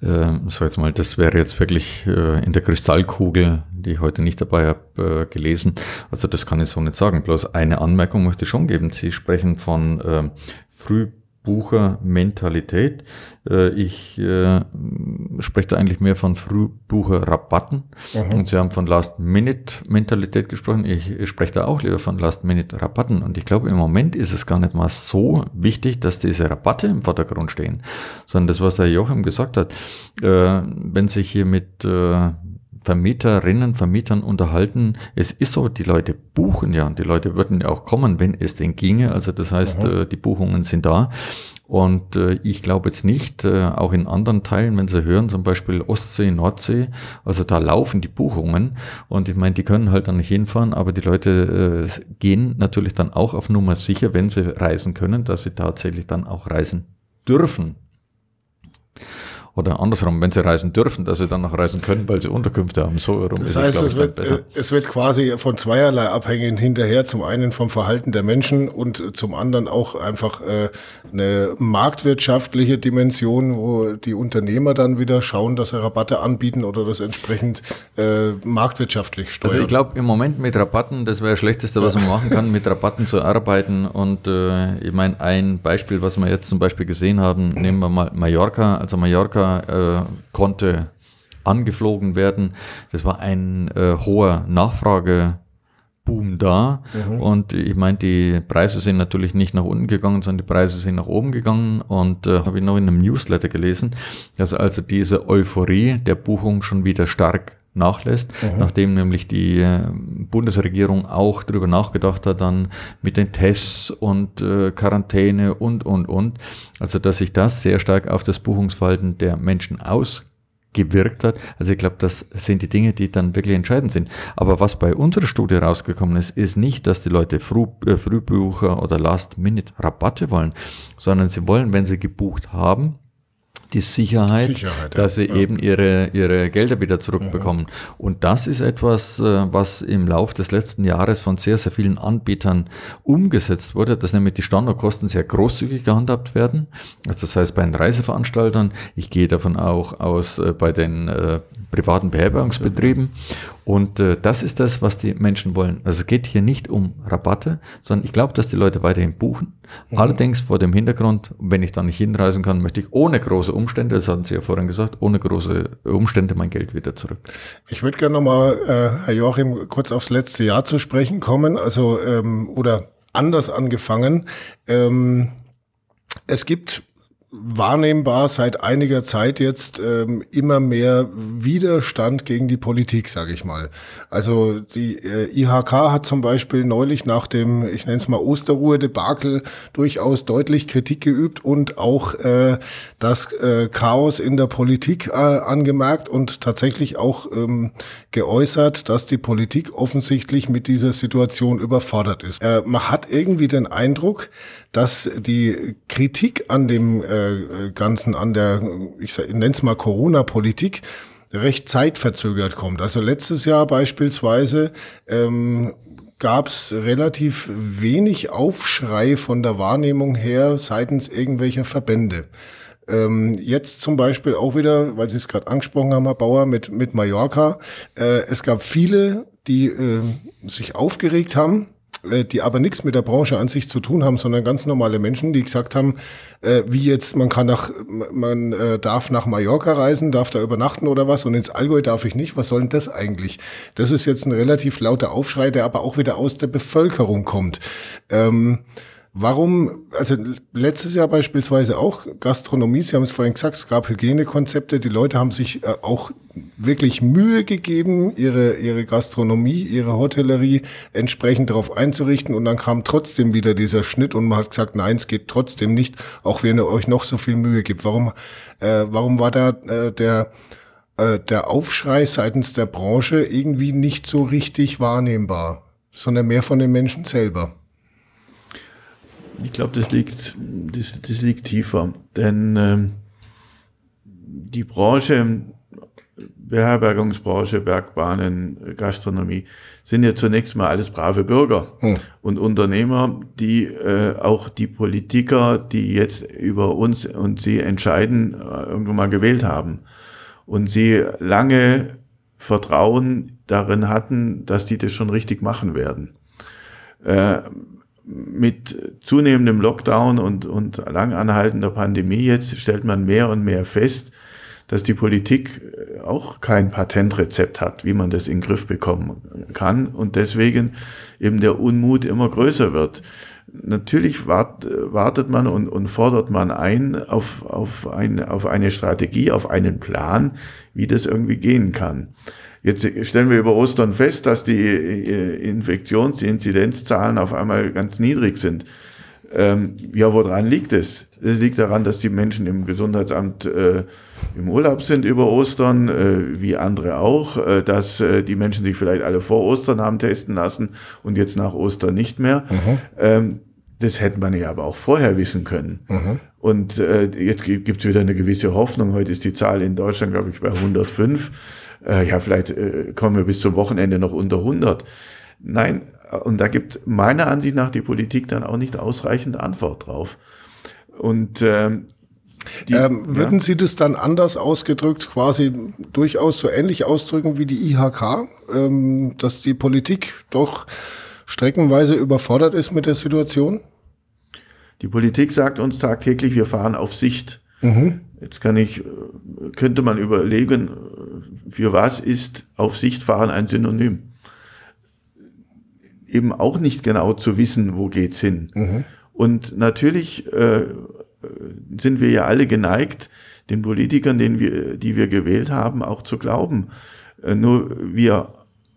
äh, so jetzt mal, das wäre jetzt wirklich äh, in der Kristallkugel, die ich heute nicht dabei habe, äh, gelesen. Also das kann ich so nicht sagen. Bloß eine Anmerkung möchte ich schon geben. Sie sprechen von äh, früh Frühbucher-Mentalität. Äh, ich äh, spreche da eigentlich mehr von Frühbucher-Rabatten. Mhm. Und Sie haben von Last-Minute-Mentalität gesprochen. Ich, ich spreche da auch lieber von Last-Minute-Rabatten. Und ich glaube, im Moment ist es gar nicht mal so wichtig, dass diese Rabatte im Vordergrund stehen, sondern das, was der Joachim gesagt hat, äh, wenn sich hier mit äh, Vermieterinnen, Vermietern unterhalten. Es ist so, die Leute buchen ja und die Leute würden ja auch kommen, wenn es denn ginge. Also das heißt, Aha. Äh, die Buchungen sind da. Und äh, ich glaube jetzt nicht, äh, auch in anderen Teilen, wenn Sie hören, zum Beispiel Ostsee, Nordsee, also da laufen die Buchungen. Und ich meine, die können halt dann nicht hinfahren, aber die Leute äh, gehen natürlich dann auch auf Nummer sicher, wenn sie reisen können, dass sie tatsächlich dann auch reisen dürfen. Oder andersrum, wenn sie reisen dürfen, dass sie dann noch reisen können, weil sie Unterkünfte haben. So rum das heißt, es, es wird, besser. es wird quasi von zweierlei abhängen hinterher. Zum einen vom Verhalten der Menschen und zum anderen auch einfach äh, eine marktwirtschaftliche Dimension, wo die Unternehmer dann wieder schauen, dass sie Rabatte anbieten oder das entsprechend äh, marktwirtschaftlich steuern. Also ich glaube, im Moment mit Rabatten, das wäre das Schlechteste, was man machen kann, mit Rabatten zu arbeiten. Und äh, ich meine, ein Beispiel, was wir jetzt zum Beispiel gesehen haben, nehmen wir mal Mallorca. Also Mallorca äh, konnte angeflogen werden. Das war ein äh, hoher Nachfrageboom da. Mhm. Und ich meine, die Preise sind natürlich nicht nach unten gegangen, sondern die Preise sind nach oben gegangen. Und äh, habe ich noch in einem Newsletter gelesen, dass also diese Euphorie der Buchung schon wieder stark nachlässt, mhm. nachdem nämlich die äh, Bundesregierung auch darüber nachgedacht hat, dann mit den Tests und äh, Quarantäne und, und, und. Also, dass sich das sehr stark auf das Buchungsverhalten der Menschen ausgewirkt hat. Also ich glaube, das sind die Dinge, die dann wirklich entscheidend sind. Aber was bei unserer Studie rausgekommen ist, ist nicht, dass die Leute Früh, äh, Frühbucher oder Last-Minute-Rabatte wollen, sondern sie wollen, wenn sie gebucht haben, die Sicherheit, Sicherheit dass sie ja. eben ihre, ihre Gelder wieder zurückbekommen. Mhm. Und das ist etwas, äh, was im Lauf des letzten Jahres von sehr, sehr vielen Anbietern umgesetzt wurde, dass nämlich die Standardkosten sehr großzügig gehandhabt werden. Also das heißt bei den Reiseveranstaltern, ich gehe davon auch aus äh, bei den äh, privaten Beherbergungsbetrieben. Und äh, das ist das, was die Menschen wollen. Also es geht hier nicht um Rabatte, sondern ich glaube, dass die Leute weiterhin buchen. Mhm. Allerdings vor dem Hintergrund, wenn ich da nicht hinreisen kann, möchte ich ohne große Umstände, das hatten Sie ja vorhin gesagt, ohne große Umstände mein Geld wieder zurück. Ich würde gerne nochmal, äh, Herr Joachim, kurz aufs letzte Jahr zu sprechen kommen, also ähm, oder anders angefangen. Ähm, es gibt wahrnehmbar seit einiger Zeit jetzt ähm, immer mehr Widerstand gegen die Politik, sage ich mal. Also die äh, IHK hat zum Beispiel neulich nach dem, ich nenne es mal Osterruhe-Debakel, durchaus deutlich Kritik geübt und auch äh, das äh, Chaos in der Politik äh, angemerkt und tatsächlich auch ähm, geäußert, dass die Politik offensichtlich mit dieser Situation überfordert ist. Äh, man hat irgendwie den Eindruck, dass die Kritik an dem äh, Ganzen, an der, ich, nenne es mal Corona-Politik, recht zeitverzögert kommt. Also letztes Jahr beispielsweise ähm, gab es relativ wenig Aufschrei von der Wahrnehmung her seitens irgendwelcher Verbände. Ähm, jetzt zum Beispiel auch wieder, weil Sie es gerade angesprochen haben, Herr Bauer, mit, mit Mallorca. Äh, es gab viele, die äh, sich aufgeregt haben, äh, die aber nichts mit der Branche an sich zu tun haben, sondern ganz normale Menschen, die gesagt haben, äh, wie jetzt, man kann nach, man äh, darf nach Mallorca reisen, darf da übernachten oder was und ins Allgäu darf ich nicht. Was soll denn das eigentlich? Das ist jetzt ein relativ lauter Aufschrei, der aber auch wieder aus der Bevölkerung kommt. Ähm, Warum, also letztes Jahr beispielsweise auch Gastronomie, Sie haben es vorhin gesagt, es gab Hygienekonzepte, die Leute haben sich äh, auch wirklich Mühe gegeben, ihre, ihre Gastronomie, ihre Hotellerie entsprechend darauf einzurichten und dann kam trotzdem wieder dieser Schnitt und man hat gesagt, nein, es geht trotzdem nicht, auch wenn ihr euch noch so viel Mühe gibt. Warum, äh, warum war da äh, der, äh, der Aufschrei seitens der Branche irgendwie nicht so richtig wahrnehmbar, sondern mehr von den Menschen selber? Ich glaube, das liegt, das, das liegt tiefer, denn ähm, die Branche, Beherbergungsbranche, Bergbahnen, Gastronomie, sind ja zunächst mal alles brave Bürger hm. und Unternehmer, die äh, auch die Politiker, die jetzt über uns und sie entscheiden, äh, irgendwann mal gewählt haben. Und sie lange Vertrauen darin hatten, dass die das schon richtig machen werden. Äh, mit zunehmendem Lockdown und, und lang anhaltender Pandemie jetzt stellt man mehr und mehr fest, dass die Politik auch kein Patentrezept hat, wie man das in den Griff bekommen kann und deswegen eben der Unmut immer größer wird. Natürlich wart, wartet man und, und fordert man ein auf, auf, eine, auf eine Strategie, auf einen Plan, wie das irgendwie gehen kann. Jetzt stellen wir über Ostern fest, dass die äh, Infektions-, die Inzidenzzahlen auf einmal ganz niedrig sind. Ähm, ja, woran liegt es? Es liegt daran, dass die Menschen im Gesundheitsamt äh, im Urlaub sind über Ostern, äh, wie andere auch, äh, dass äh, die Menschen sich vielleicht alle vor Ostern haben testen lassen und jetzt nach Ostern nicht mehr. Mhm. Ähm, das hätte man ja aber auch vorher wissen können. Mhm. Und äh, jetzt gibt es wieder eine gewisse Hoffnung. Heute ist die Zahl in Deutschland, glaube ich, bei 105 äh, ja, vielleicht äh, kommen wir bis zum Wochenende noch unter 100. Nein, und da gibt meiner Ansicht nach die Politik dann auch nicht ausreichend Antwort drauf. Und ähm, die, ähm, würden ja. Sie das dann anders ausgedrückt, quasi durchaus so ähnlich ausdrücken wie die IHK, ähm, dass die Politik doch streckenweise überfordert ist mit der Situation? Die Politik sagt uns tagtäglich, wir fahren auf Sicht. Mhm. Jetzt kann ich, könnte man überlegen, für was ist auf Sicht fahren ein Synonym? Eben auch nicht genau zu wissen, wo geht's hin. Mhm. Und natürlich äh, sind wir ja alle geneigt, den Politikern, den wir, die wir gewählt haben, auch zu glauben. Äh, nur wir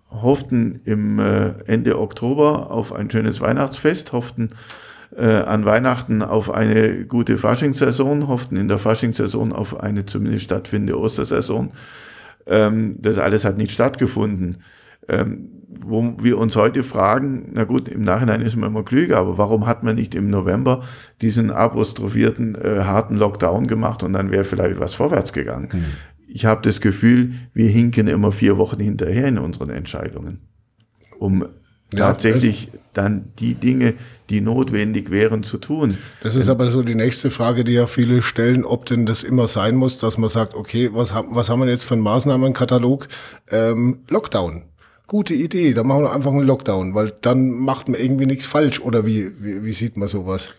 hofften im äh, Ende Oktober auf ein schönes Weihnachtsfest, hofften äh, an Weihnachten auf eine gute Faschingssaison, hofften in der Faschingssaison auf eine zumindest stattfindende Ostersaison. Ähm, das alles hat nicht stattgefunden. Ähm, wo wir uns heute fragen, na gut, im Nachhinein ist man immer klüger, aber warum hat man nicht im November diesen apostrophierten äh, harten Lockdown gemacht und dann wäre vielleicht was vorwärts gegangen. Mhm. Ich habe das Gefühl, wir hinken immer vier Wochen hinterher in unseren Entscheidungen, um ja, tatsächlich dann die Dinge, die notwendig wären zu tun. Das ist aber so die nächste Frage, die ja viele stellen, ob denn das immer sein muss, dass man sagt, okay, was, was haben wir jetzt für einen Maßnahmenkatalog? Ähm, Lockdown. Gute Idee, da machen wir einfach einen Lockdown, weil dann macht man irgendwie nichts falsch oder wie, wie, wie sieht man sowas?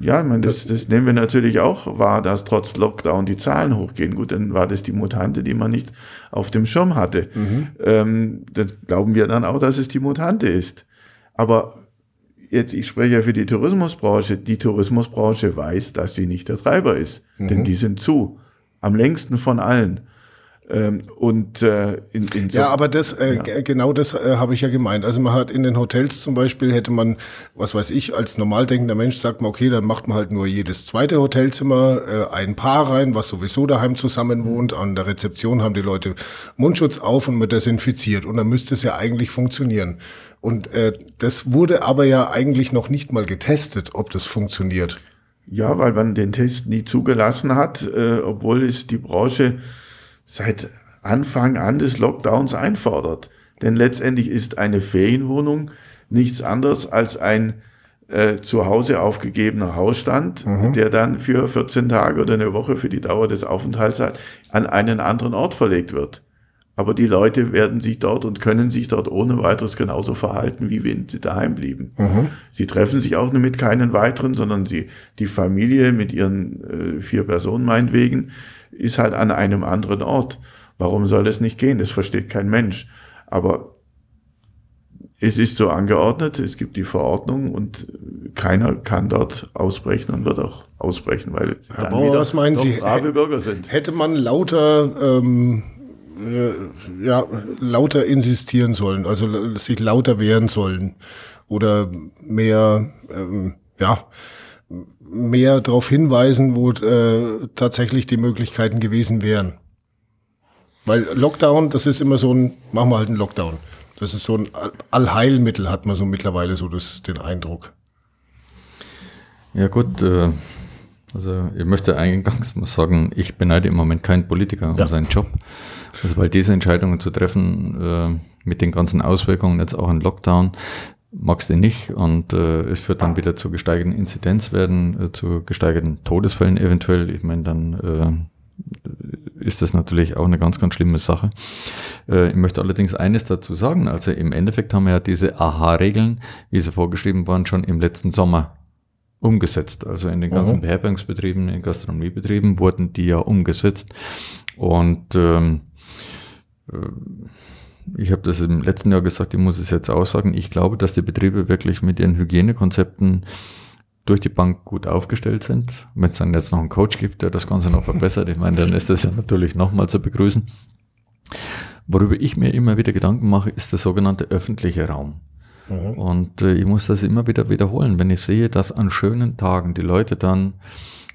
Ja, ich meine, das, das nehmen wir natürlich auch wahr, dass trotz Lockdown die Zahlen hochgehen. Gut, dann war das die Mutante, die man nicht auf dem Schirm hatte. Mhm. Ähm, dann glauben wir dann auch, dass es die Mutante ist. Aber jetzt, ich spreche ja für die Tourismusbranche. Die Tourismusbranche weiß, dass sie nicht der Treiber ist, mhm. denn die sind zu. Am längsten von allen. Ähm, und äh, in, in so, ja, aber das äh, ja. genau das äh, habe ich ja gemeint. Also man hat in den Hotels zum Beispiel hätte man, was weiß ich, als normal denkender Mensch sagt man, okay, dann macht man halt nur jedes zweite Hotelzimmer äh, ein Paar rein, was sowieso daheim zusammen wohnt. An der Rezeption haben die Leute Mundschutz auf und man desinfiziert und dann müsste es ja eigentlich funktionieren. Und äh, das wurde aber ja eigentlich noch nicht mal getestet, ob das funktioniert. Ja, weil man den Test nie zugelassen hat, äh, obwohl es die Branche seit Anfang an des Lockdowns einfordert. Denn letztendlich ist eine Ferienwohnung nichts anderes als ein äh, zu Hause aufgegebener Hausstand, mhm. der dann für 14 Tage oder eine Woche für die Dauer des Aufenthalts an einen anderen Ort verlegt wird. Aber die Leute werden sich dort und können sich dort ohne weiteres genauso verhalten, wie wenn sie daheim blieben. Mhm. Sie treffen sich auch nur mit keinen weiteren, sondern sie, die Familie mit ihren äh, vier Personen meinetwegen, ist halt an einem anderen Ort. Warum soll es nicht gehen? Das versteht kein Mensch. Aber es ist so angeordnet, es gibt die Verordnung und keiner kann dort ausbrechen und wird auch ausbrechen, weil Herr Bauer, was meinen Sie? brave Bürger sind. Hätte man lauter, ähm, äh, ja, lauter insistieren sollen, also sich lauter wehren sollen oder mehr, ähm, ja, mehr darauf hinweisen, wo äh, tatsächlich die Möglichkeiten gewesen wären. Weil Lockdown, das ist immer so ein, machen wir halt einen Lockdown. Das ist so ein Allheilmittel, hat man so mittlerweile so das, den Eindruck. Ja gut, äh, also ich möchte eingangs mal sagen, ich beneide im Moment keinen Politiker um ja. seinen Job. Also weil diese Entscheidungen zu treffen, äh, mit den ganzen Auswirkungen, jetzt auch ein Lockdown, magst du nicht und äh, es führt dann wieder zu gesteigerten Inzidenzwerten, äh, zu gesteigerten Todesfällen eventuell. Ich meine, dann äh, ist das natürlich auch eine ganz, ganz schlimme Sache. Äh, ich möchte allerdings eines dazu sagen. Also im Endeffekt haben wir ja diese AHA-Regeln, wie sie vorgeschrieben waren, schon im letzten Sommer umgesetzt. Also in den ganzen mhm. Beherbergungsbetrieben, in den Gastronomiebetrieben wurden die ja umgesetzt. Und ähm, äh, ich habe das im letzten Jahr gesagt, ich muss es jetzt auch sagen, ich glaube, dass die Betriebe wirklich mit ihren Hygienekonzepten durch die Bank gut aufgestellt sind. Wenn es dann jetzt noch einen Coach gibt, der das Ganze noch verbessert, ich meine, dann ist das ja natürlich nochmal zu begrüßen. Worüber ich mir immer wieder Gedanken mache, ist der sogenannte öffentliche Raum. Mhm. Und äh, ich muss das immer wieder wiederholen, wenn ich sehe, dass an schönen Tagen die Leute dann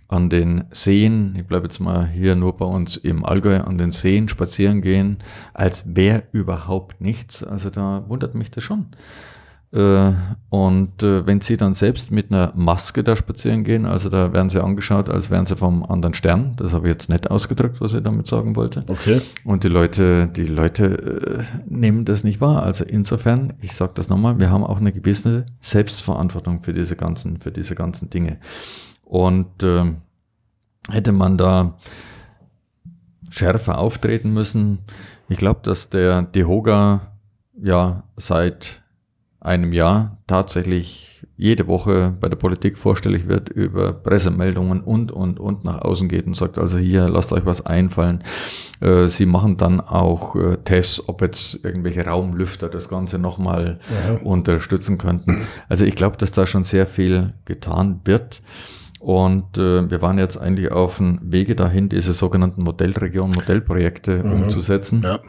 an den Seen, ich bleibe jetzt mal hier nur bei uns im Allgäu, an den Seen spazieren gehen, als wäre überhaupt nichts. Also da wundert mich das schon. Äh, und äh, wenn sie dann selbst mit einer Maske da spazieren gehen, also da werden sie angeschaut, als wären sie vom anderen Stern. Das habe ich jetzt nicht ausgedrückt, was ich damit sagen wollte. Okay. Und die Leute, die Leute äh, nehmen das nicht wahr. Also insofern, ich sage das nochmal, wir haben auch eine gewisse Selbstverantwortung für diese ganzen, für diese ganzen Dinge. Und äh, hätte man da schärfer auftreten müssen, ich glaube, dass der Dehoga ja seit einem Jahr tatsächlich jede Woche bei der Politik vorstellig wird über Pressemeldungen und, und, und nach außen geht und sagt, also hier, lasst euch was einfallen. Äh, sie machen dann auch äh, Tests, ob jetzt irgendwelche Raumlüfter das Ganze nochmal ja. unterstützen könnten. Also ich glaube, dass da schon sehr viel getan wird. Und äh, wir waren jetzt eigentlich auf dem Wege dahin, diese sogenannten Modellregionen, Modellprojekte mhm. umzusetzen. Ja.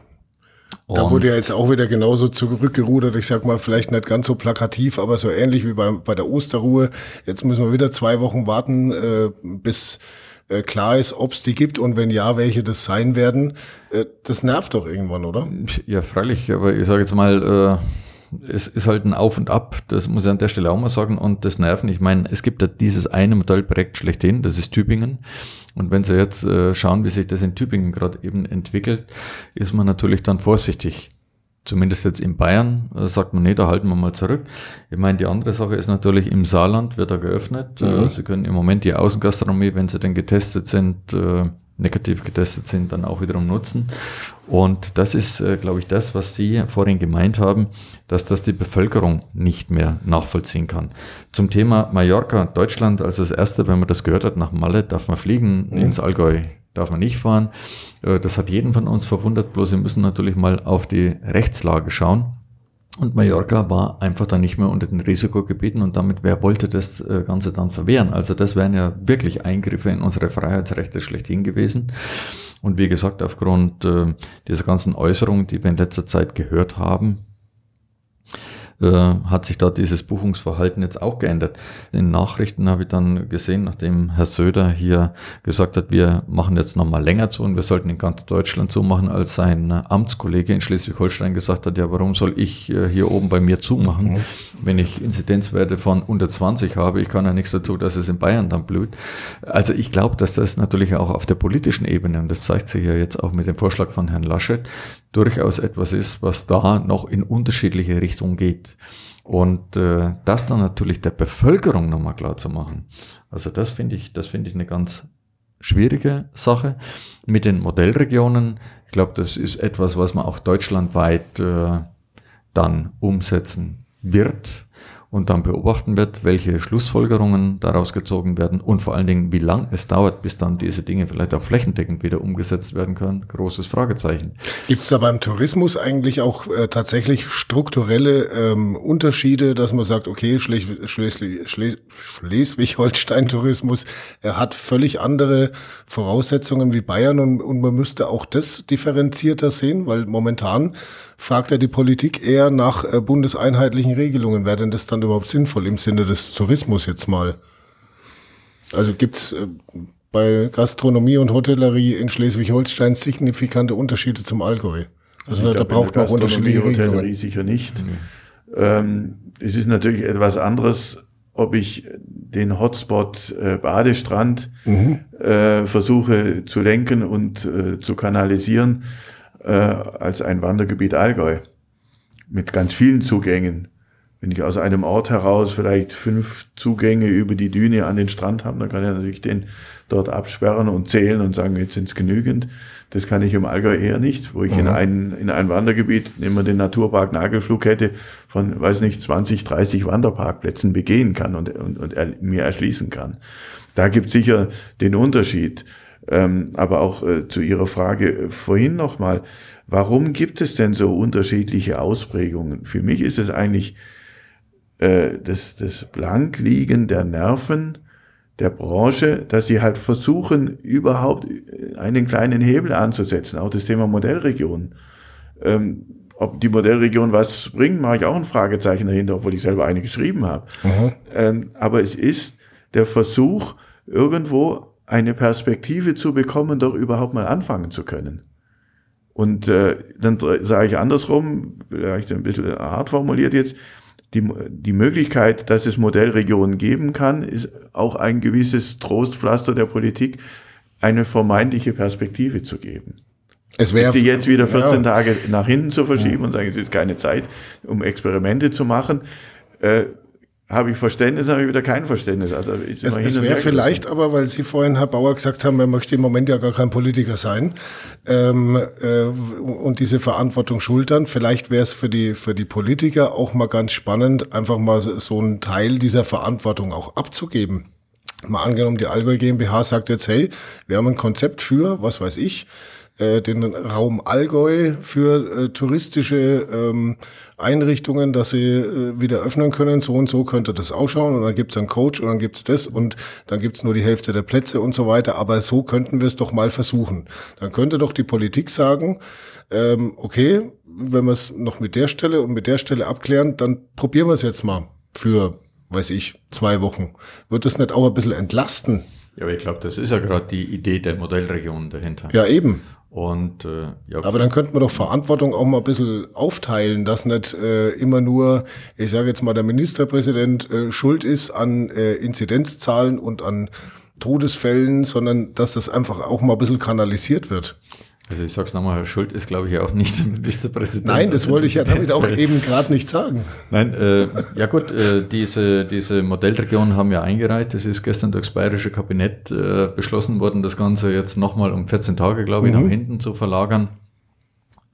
Und da wurde ja jetzt auch wieder genauso zurückgerudert. Ich sag mal, vielleicht nicht ganz so plakativ, aber so ähnlich wie bei, bei der Osterruhe. Jetzt müssen wir wieder zwei Wochen warten, äh, bis äh, klar ist, ob es die gibt und wenn ja, welche das sein werden. Äh, das nervt doch irgendwann, oder? Ja, freilich, aber ich sage jetzt mal, äh, es ist halt ein Auf und Ab, das muss ich an der Stelle auch mal sagen, und das Nerven. Ich meine, es gibt ja dieses eine Modellprojekt schlechthin, das ist Tübingen. Und wenn Sie jetzt äh, schauen, wie sich das in Tübingen gerade eben entwickelt, ist man natürlich dann vorsichtig. Zumindest jetzt in Bayern äh, sagt man, nee, da halten wir mal zurück. Ich meine, die andere Sache ist natürlich, im Saarland wird er geöffnet. Mhm. Äh, Sie können im Moment die Außengastronomie, wenn sie denn getestet sind, äh, negativ getestet sind, dann auch wiederum nutzen. Und das ist, äh, glaube ich, das, was Sie vorhin gemeint haben, dass das die Bevölkerung nicht mehr nachvollziehen kann. Zum Thema Mallorca, Deutschland, als das erste, wenn man das gehört hat, nach Malle darf man fliegen, mhm. ins Allgäu darf man nicht fahren. Äh, das hat jeden von uns verwundert, bloß Sie müssen natürlich mal auf die Rechtslage schauen. Und Mallorca war einfach dann nicht mehr unter den Risikogebieten und damit, wer wollte das äh, Ganze dann verwehren? Also das wären ja wirklich Eingriffe in unsere Freiheitsrechte schlechthin gewesen. Und wie gesagt, aufgrund äh, dieser ganzen Äußerungen, die wir in letzter Zeit gehört haben, äh, hat sich da dieses Buchungsverhalten jetzt auch geändert. In Nachrichten habe ich dann gesehen, nachdem Herr Söder hier gesagt hat, wir machen jetzt nochmal länger zu und wir sollten in ganz Deutschland zumachen, als sein Amtskollege in Schleswig-Holstein gesagt hat, ja, warum soll ich äh, hier oben bei mir zumachen, mhm. wenn ich Inzidenzwerte von unter 20 habe? Ich kann ja nichts dazu, dass es in Bayern dann blüht. Also ich glaube, dass das natürlich auch auf der politischen Ebene, und das zeigt sich ja jetzt auch mit dem Vorschlag von Herrn Laschet, durchaus etwas ist, was da noch in unterschiedliche Richtungen geht. Und äh, das dann natürlich der Bevölkerung nochmal klar zu machen. Also das finde ich, das finde ich eine ganz schwierige Sache. Mit den Modellregionen, ich glaube, das ist etwas, was man auch deutschlandweit äh, dann umsetzen wird. Und dann beobachten wird, welche Schlussfolgerungen daraus gezogen werden und vor allen Dingen, wie lang es dauert, bis dann diese Dinge vielleicht auch flächendeckend wieder umgesetzt werden können. Großes Fragezeichen. Gibt es da beim Tourismus eigentlich auch äh, tatsächlich strukturelle ähm, Unterschiede, dass man sagt, okay, Schleswig-Holstein-Tourismus er hat völlig andere Voraussetzungen wie Bayern und, und man müsste auch das differenzierter sehen, weil momentan fragt er die Politik eher nach äh, bundeseinheitlichen Regelungen. Wäre denn das dann überhaupt sinnvoll im Sinne des Tourismus jetzt mal? Also gibt's äh, bei Gastronomie und Hotellerie in Schleswig-Holstein signifikante Unterschiede zum Allgäu? Also, also da, braucht man auch unterschiedliche Regelungen. Hotellerie sicher nicht. Mhm. Ähm, es ist natürlich etwas anderes, ob ich den Hotspot äh, Badestrand mhm. äh, versuche zu lenken und äh, zu kanalisieren äh, als ein Wandergebiet Allgäu mit ganz vielen Zugängen. Wenn ich aus einem Ort heraus vielleicht fünf Zugänge über die Düne an den Strand habe, dann kann ich natürlich den dort absperren und zählen und sagen, jetzt sind es genügend. Das kann ich im Allgäu eher nicht, wo ich mhm. in, ein, in ein Wandergebiet, nehmen wir den Naturpark Nagelflug hätte, von, weiß nicht, 20, 30 Wanderparkplätzen begehen kann und, und, und er, mir erschließen kann. Da gibt sicher den Unterschied. Ähm, aber auch äh, zu Ihrer Frage äh, vorhin nochmal, warum gibt es denn so unterschiedliche Ausprägungen? Für mich ist es eigentlich äh, das, das Blankliegen der Nerven der Branche, dass sie halt versuchen, überhaupt einen kleinen Hebel anzusetzen. Auch das Thema Modellregion. Ähm, ob die Modellregion was bringt, mache ich auch ein Fragezeichen dahinter, obwohl ich selber eine geschrieben habe. Mhm. Ähm, aber es ist der Versuch, irgendwo eine Perspektive zu bekommen, doch überhaupt mal anfangen zu können. Und äh, dann sage ich andersrum, vielleicht ein bisschen hart formuliert jetzt, die, die Möglichkeit, dass es Modellregionen geben kann, ist auch ein gewisses Trostpflaster der Politik, eine vermeintliche Perspektive zu geben. Es wäre sie jetzt wieder 14 ja. Tage nach hinten zu verschieben ja. und sagen, es ist keine Zeit, um Experimente zu machen. Äh, habe ich Verständnis, habe ich wieder kein Verständnis. Also es, es wäre vielleicht aber, weil Sie vorhin, Herr Bauer, gesagt haben, er möchte im Moment ja gar kein Politiker sein ähm, äh, und diese Verantwortung schultern. Vielleicht wäre es für die, für die Politiker auch mal ganz spannend, einfach mal so einen Teil dieser Verantwortung auch abzugeben. Mal angenommen, die Allgäu GmbH sagt jetzt, hey, wir haben ein Konzept für, was weiß ich, äh, den Raum Allgäu für äh, touristische ähm, Einrichtungen, dass sie äh, wieder öffnen können. So und so könnte das ausschauen. Und dann gibt's einen Coach und dann gibt's das und dann gibt's nur die Hälfte der Plätze und so weiter. Aber so könnten wir es doch mal versuchen. Dann könnte doch die Politik sagen, ähm, okay, wenn wir es noch mit der Stelle und mit der Stelle abklären, dann probieren wir es jetzt mal für, weiß ich, zwei Wochen. Wird das nicht auch ein bisschen entlasten? Ja, aber ich glaube, das ist ja gerade die Idee der Modellregion dahinter. Ja, eben. Und, äh, ja, Aber dann könnte man doch Verantwortung auch mal ein bisschen aufteilen, dass nicht äh, immer nur, ich sage jetzt mal, der Ministerpräsident äh, schuld ist an äh, Inzidenzzahlen und an Todesfällen, sondern dass das einfach auch mal ein bisschen kanalisiert wird. Also ich sage es nochmal, Herr Schuld ist, glaube ich, auch nicht der Ministerpräsident. Nein, das wollte ich ja damit auch eben gerade nicht sagen. Nein, äh, ja gut, äh, diese, diese Modellregion haben wir eingereicht. Das ist gestern durchs bayerische Kabinett äh, beschlossen worden, das Ganze jetzt nochmal um 14 Tage, glaube ich, mhm. nach hinten zu verlagern.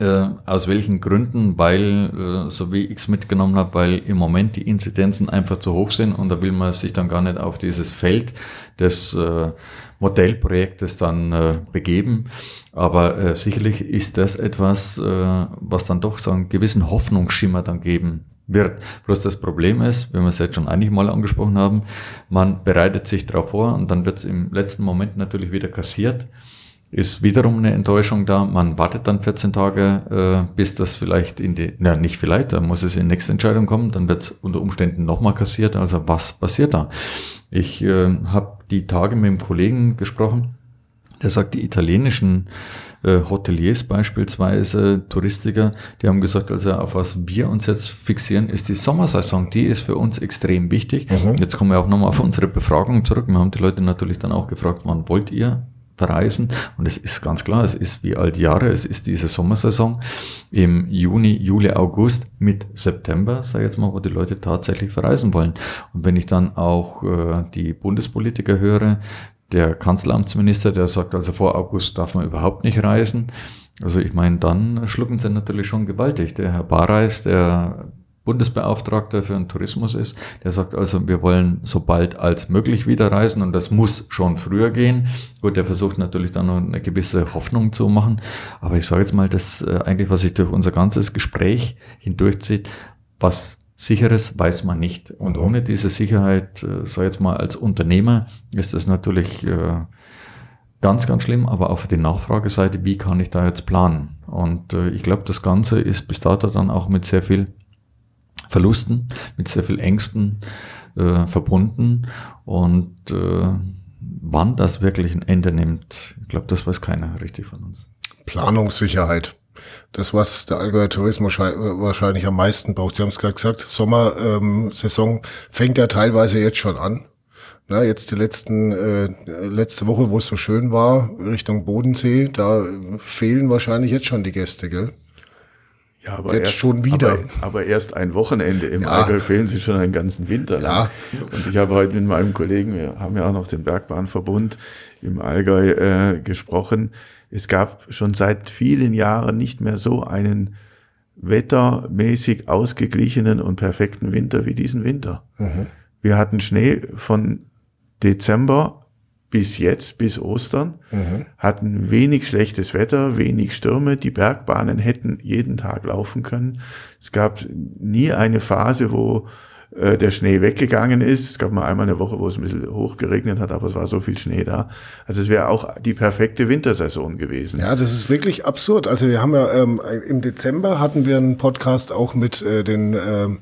Äh, aus welchen Gründen? Weil, äh, so wie ich es mitgenommen habe, weil im Moment die Inzidenzen einfach zu hoch sind und da will man sich dann gar nicht auf dieses Feld des äh, Modellprojektes dann äh, begeben. Aber äh, sicherlich ist das etwas, äh, was dann doch so einen gewissen Hoffnungsschimmer dann geben wird. Bloß das Problem ist, wenn wir es jetzt schon einige Mal angesprochen haben, man bereitet sich darauf vor und dann wird es im letzten Moment natürlich wieder kassiert. Ist wiederum eine Enttäuschung da. Man wartet dann 14 Tage, äh, bis das vielleicht in die, na nicht vielleicht, da muss es in die nächste Entscheidung kommen, dann wird es unter Umständen nochmal kassiert. Also was passiert da? Ich äh, habe die Tage mit einem Kollegen gesprochen, der sagt, die italienischen äh, Hoteliers beispielsweise, Touristiker, die haben gesagt, also auf was wir uns jetzt fixieren, ist die Sommersaison. Die ist für uns extrem wichtig. Mhm. Jetzt kommen wir auch nochmal auf unsere Befragung zurück. Wir haben die Leute natürlich dann auch gefragt, wann wollt ihr verreisen. Und es ist ganz klar, es ist wie die Jahre, es ist diese Sommersaison im Juni, Juli, August mit September, sage ich jetzt mal, wo die Leute tatsächlich verreisen wollen. Und wenn ich dann auch äh, die Bundespolitiker höre, der Kanzleramtsminister, der sagt, also vor August darf man überhaupt nicht reisen. Also ich meine, dann schlucken sie natürlich schon gewaltig. Der Herr Barreis, der Bundesbeauftragter für den Tourismus ist. Der sagt also, wir wollen so bald als möglich wieder reisen und das muss schon früher gehen. Gut, der versucht natürlich dann noch eine gewisse Hoffnung zu machen. Aber ich sage jetzt mal, das äh, eigentlich, was sich durch unser ganzes Gespräch hindurchzieht, was Sicheres weiß man nicht. Und ohne diese Sicherheit, äh, sage ich jetzt mal, als Unternehmer ist das natürlich äh, ganz, ganz schlimm. Aber auf der Nachfrageseite, wie kann ich da jetzt planen? Und äh, ich glaube, das Ganze ist bis dato dann auch mit sehr viel Verlusten, mit sehr viel Ängsten äh, verbunden. Und äh, wann das wirklich ein Ende nimmt, ich glaube, das weiß keiner richtig von uns. Planungssicherheit. Das, was der Allgäuer Tourismus wahrscheinlich am meisten braucht. Sie haben es gerade gesagt, Sommersaison ähm, fängt ja teilweise jetzt schon an. Na, jetzt die letzten, äh, letzte Woche, wo es so schön war, Richtung Bodensee, da fehlen wahrscheinlich jetzt schon die Gäste, gell? Ja, aber jetzt erst, schon wieder. Aber, aber, erst ein Wochenende. Im ja. Allgäu fehlen sie schon einen ganzen Winter lang. Ja. Und ich habe heute mit meinem Kollegen, wir haben ja auch noch den Bergbahnverbund im Allgäu äh, gesprochen. Es gab schon seit vielen Jahren nicht mehr so einen wettermäßig ausgeglichenen und perfekten Winter wie diesen Winter. Mhm. Wir hatten Schnee von Dezember bis jetzt, bis Ostern, mhm. hatten wenig schlechtes Wetter, wenig Stürme. Die Bergbahnen hätten jeden Tag laufen können. Es gab nie eine Phase, wo äh, der Schnee weggegangen ist. Es gab mal einmal eine Woche, wo es ein bisschen hoch geregnet hat, aber es war so viel Schnee da. Also es wäre auch die perfekte Wintersaison gewesen. Ja, das ist wirklich absurd. Also wir haben ja ähm, im Dezember hatten wir einen Podcast auch mit äh, den ähm,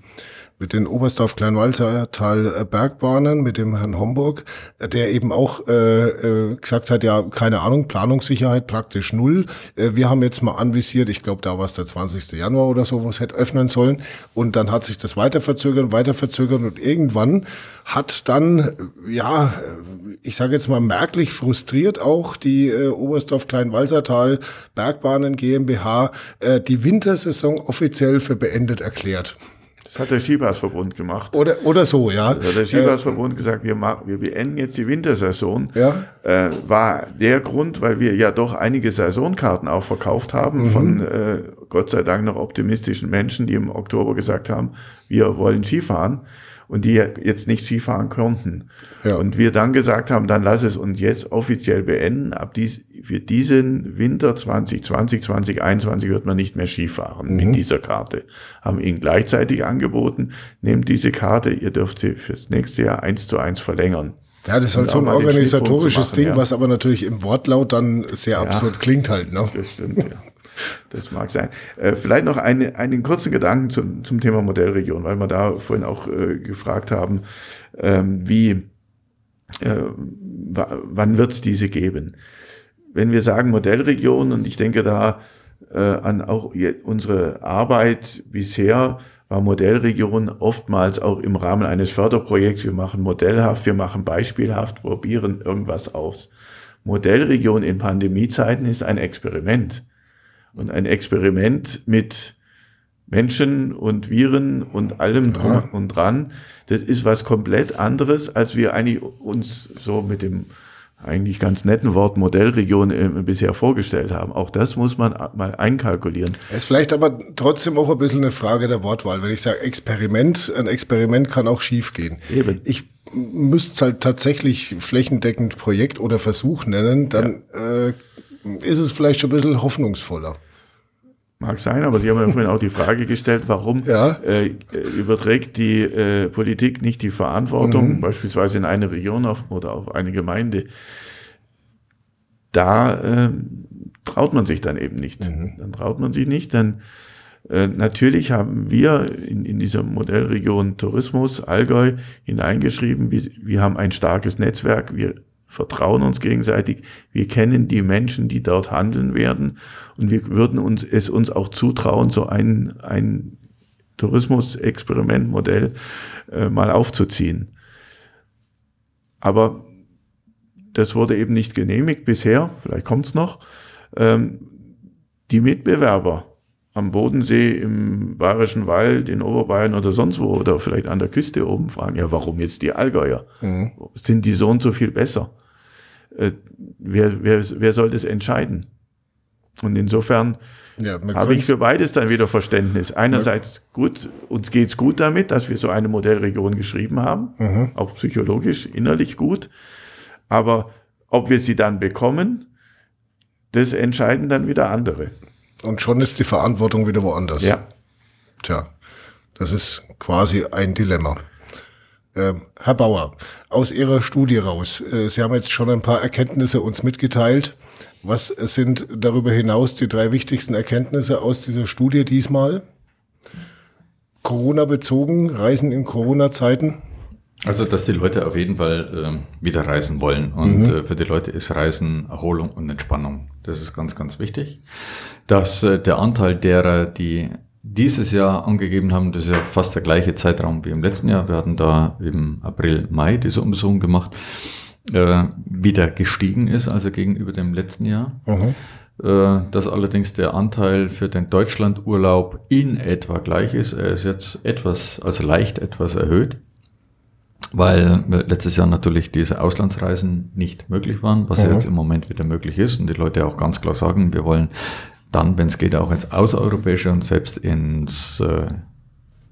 mit den Oberstdorf Kleinwalsertal äh, Bergbahnen, mit dem Herrn Homburg, äh, der eben auch äh, äh, gesagt hat, ja, keine Ahnung, Planungssicherheit praktisch null. Wir haben jetzt mal anvisiert, ich glaube, da war es der 20. Januar oder so, was hätte öffnen sollen. Und dann hat sich das weiter verzögert, weiter verzögert und irgendwann hat dann, ja, ich sage jetzt mal merklich frustriert auch die äh, Oberstdorf Kleinwalsertal Bergbahnen GmbH äh, die Wintersaison offiziell für beendet erklärt. Das hat der Skibasverbund gemacht. Oder, oder so, ja. Das hat der Skibasverbund äh, gesagt, wir, machen, wir beenden jetzt die Wintersaison. Ja. Äh, war der Grund, weil wir ja doch einige Saisonkarten auch verkauft haben mhm. von äh, Gott sei Dank noch optimistischen Menschen, die im Oktober gesagt haben, wir wollen Skifahren und die jetzt nicht Skifahren konnten. Ja. Und wir dann gesagt haben, dann lass es uns jetzt offiziell beenden. Ab dies, für diesen Winter 2020, 2021 wird man nicht mehr Skifahren mhm. mit dieser Karte. Haben ihnen gleichzeitig angeboten, nehmt diese Karte, ihr dürft sie fürs nächste Jahr eins zu eins verlängern. Ja, das ist halt so ein organisatorisches machen, Ding, ja. was aber natürlich im Wortlaut dann sehr absurd ja, klingt halt. Ne? Das stimmt, ja. Das mag sein. Äh, vielleicht noch eine, einen kurzen Gedanken zum, zum Thema Modellregion, weil wir da vorhin auch äh, gefragt haben, ähm, wie, äh, wann wird es diese geben? Wenn wir sagen Modellregion, und ich denke da äh, an auch unsere Arbeit bisher, war Modellregion oftmals auch im Rahmen eines Förderprojekts. Wir machen modellhaft, wir machen beispielhaft, probieren irgendwas aus. Modellregion in Pandemiezeiten ist ein Experiment und ein Experiment mit Menschen und Viren und allem drum ja. und dran. Das ist was komplett anderes, als wir eigentlich uns so mit dem eigentlich ganz netten Wort Modellregion äh, bisher vorgestellt haben. Auch das muss man mal einkalkulieren. Es ist vielleicht aber trotzdem auch ein bisschen eine Frage der Wortwahl. Wenn ich sage Experiment, ein Experiment kann auch schiefgehen. Eben. Ich müsste es halt tatsächlich flächendeckend Projekt oder Versuch nennen, dann ja. äh, ist es vielleicht schon ein bisschen hoffnungsvoller. Mag sein, aber Sie haben ja vorhin auch die Frage gestellt, warum ja. äh, überträgt die äh, Politik nicht die Verantwortung, mhm. beispielsweise in eine Region auf, oder auf eine Gemeinde. Da äh, traut man sich dann eben nicht. Mhm. Dann traut man sich nicht, dann äh, natürlich haben wir in, in dieser Modellregion Tourismus Allgäu hineingeschrieben, wir, wir haben ein starkes Netzwerk, wir vertrauen uns gegenseitig, wir kennen die Menschen, die dort handeln werden und wir würden uns es uns auch zutrauen, so ein, ein Tourismus-Experimentmodell äh, mal aufzuziehen. Aber das wurde eben nicht genehmigt bisher, vielleicht kommt es noch. Ähm, die Mitbewerber am Bodensee, im Bayerischen Wald, in Oberbayern oder sonst wo oder vielleicht an der Küste oben fragen, ja, warum jetzt die Allgäuer? Mhm. Sind die so und so viel besser? Äh, wer, wer, wer soll das entscheiden? Und insofern ja, habe ich für beides dann wieder Verständnis. Einerseits gut, uns geht's gut damit, dass wir so eine Modellregion geschrieben haben, mhm. auch psychologisch, innerlich gut. Aber ob wir sie dann bekommen, das entscheiden dann wieder andere. Und schon ist die Verantwortung wieder woanders. Ja. Tja, das ist quasi ein Dilemma. Ähm, Herr Bauer, aus Ihrer Studie raus, äh, Sie haben jetzt schon ein paar Erkenntnisse uns mitgeteilt. Was sind darüber hinaus die drei wichtigsten Erkenntnisse aus dieser Studie diesmal? Corona bezogen, Reisen in Corona-Zeiten? Also, dass die Leute auf jeden Fall äh, wieder reisen wollen. Und mhm. äh, für die Leute ist Reisen Erholung und Entspannung. Das ist ganz, ganz wichtig. Dass äh, der Anteil derer, die dieses Jahr angegeben haben, das ist ja fast der gleiche Zeitraum wie im letzten Jahr. Wir hatten da im April, Mai diese Untersuchung gemacht, äh, wieder gestiegen ist, also gegenüber dem letzten Jahr. Mhm. Äh, dass allerdings der Anteil für den Deutschlandurlaub in etwa gleich ist. Er ist jetzt etwas, also leicht etwas erhöht weil letztes Jahr natürlich diese Auslandsreisen nicht möglich waren, was mhm. ja jetzt im Moment wieder möglich ist und die Leute auch ganz klar sagen, wir wollen dann, wenn es geht, auch ins außereuropäische und selbst ins äh,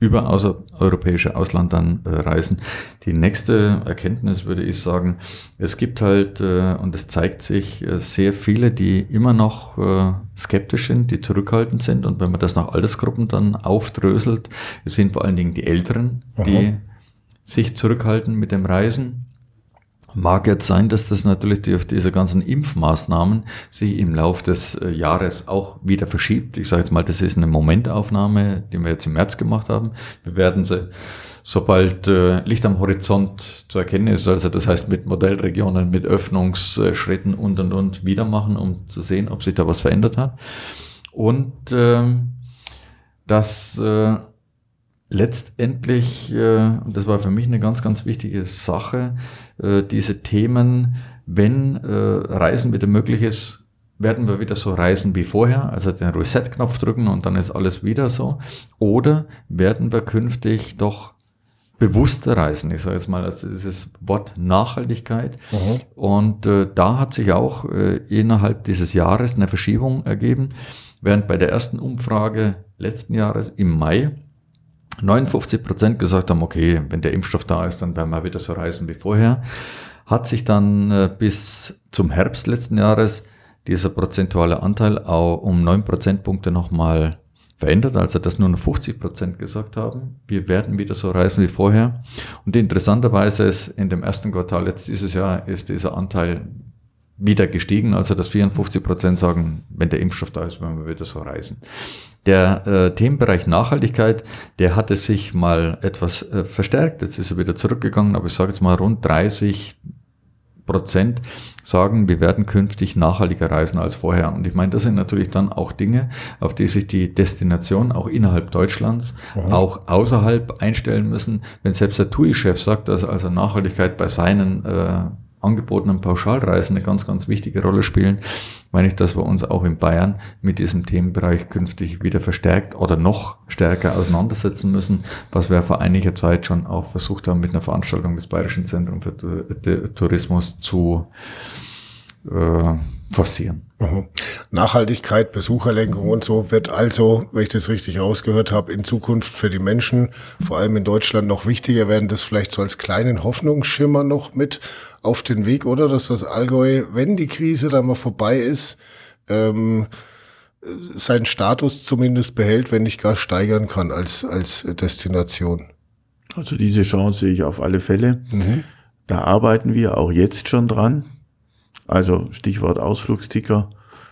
über außereuropäische Ausland dann äh, reisen. Die nächste Erkenntnis würde ich sagen, es gibt halt, äh, und es zeigt sich, äh, sehr viele, die immer noch äh, skeptisch sind, die zurückhaltend sind. Und wenn man das nach Altersgruppen dann aufdröselt, es sind vor allen Dingen die Älteren, Aha. die sich zurückhalten mit dem Reisen. Mag jetzt sein, dass das natürlich durch diese ganzen Impfmaßnahmen sich im Laufe des äh, Jahres auch wieder verschiebt. Ich sage jetzt mal, das ist eine Momentaufnahme, die wir jetzt im März gemacht haben. Wir werden sie, sobald äh, Licht am Horizont zu erkennen ist, also das heißt mit Modellregionen, mit Öffnungsschritten und und und wieder machen, um zu sehen, ob sich da was verändert hat. Und äh, dass äh, letztendlich, äh, und das war für mich eine ganz, ganz wichtige Sache, äh, diese Themen, wenn äh, Reisen wieder möglich ist, werden wir wieder so reisen wie vorher, also den Reset-Knopf drücken und dann ist alles wieder so. Oder werden wir künftig doch bewusster reisen? Ich sage jetzt mal, also dieses Wort Nachhaltigkeit. Mhm. Und äh, da hat sich auch äh, innerhalb dieses Jahres eine Verschiebung ergeben. Während bei der ersten Umfrage letzten Jahres im Mai 59 Prozent gesagt haben, okay, wenn der Impfstoff da ist, dann werden wir wieder so reisen wie vorher. Hat sich dann äh, bis zum Herbst letzten Jahres dieser prozentuale Anteil auch um neun Prozentpunkte nochmal verändert, also dass nur noch 50 Prozent gesagt haben, wir werden wieder so reisen wie vorher. Und interessanterweise ist in dem ersten Quartal jetzt dieses Jahr ist dieser Anteil wieder gestiegen, also dass 54 Prozent sagen, wenn der Impfstoff da ist, werden wir wieder so reisen. Der äh, Themenbereich Nachhaltigkeit, der hatte sich mal etwas äh, verstärkt. Jetzt ist er wieder zurückgegangen, aber ich sage jetzt mal rund 30 Prozent sagen, wir werden künftig nachhaltiger reisen als vorher. Und ich meine, das sind natürlich dann auch Dinge, auf die sich die Destination auch innerhalb Deutschlands, Aha. auch außerhalb einstellen müssen. Wenn selbst der TUI-Chef sagt, dass also Nachhaltigkeit bei seinen äh, angebotenen Pauschalreisen eine ganz, ganz wichtige Rolle spielen, meine ich, dass wir uns auch in Bayern mit diesem Themenbereich künftig wieder verstärkt oder noch stärker auseinandersetzen müssen, was wir vor einiger Zeit schon auch versucht haben, mit einer Veranstaltung des Bayerischen Zentrums für Tourismus zu äh, forcieren. Mhm. Nachhaltigkeit, Besucherlenkung und so wird also, wenn ich das richtig rausgehört habe, in Zukunft für die Menschen, vor allem in Deutschland, noch wichtiger werden. Das vielleicht so als kleinen Hoffnungsschimmer noch mit auf den Weg, oder? Dass das Allgäu, wenn die Krise dann mal vorbei ist, ähm, seinen Status zumindest behält, wenn nicht gar steigern kann als, als Destination. Also diese Chance sehe ich auf alle Fälle. Mhm. Da arbeiten wir auch jetzt schon dran. Also Stichwort Ausflugsticker,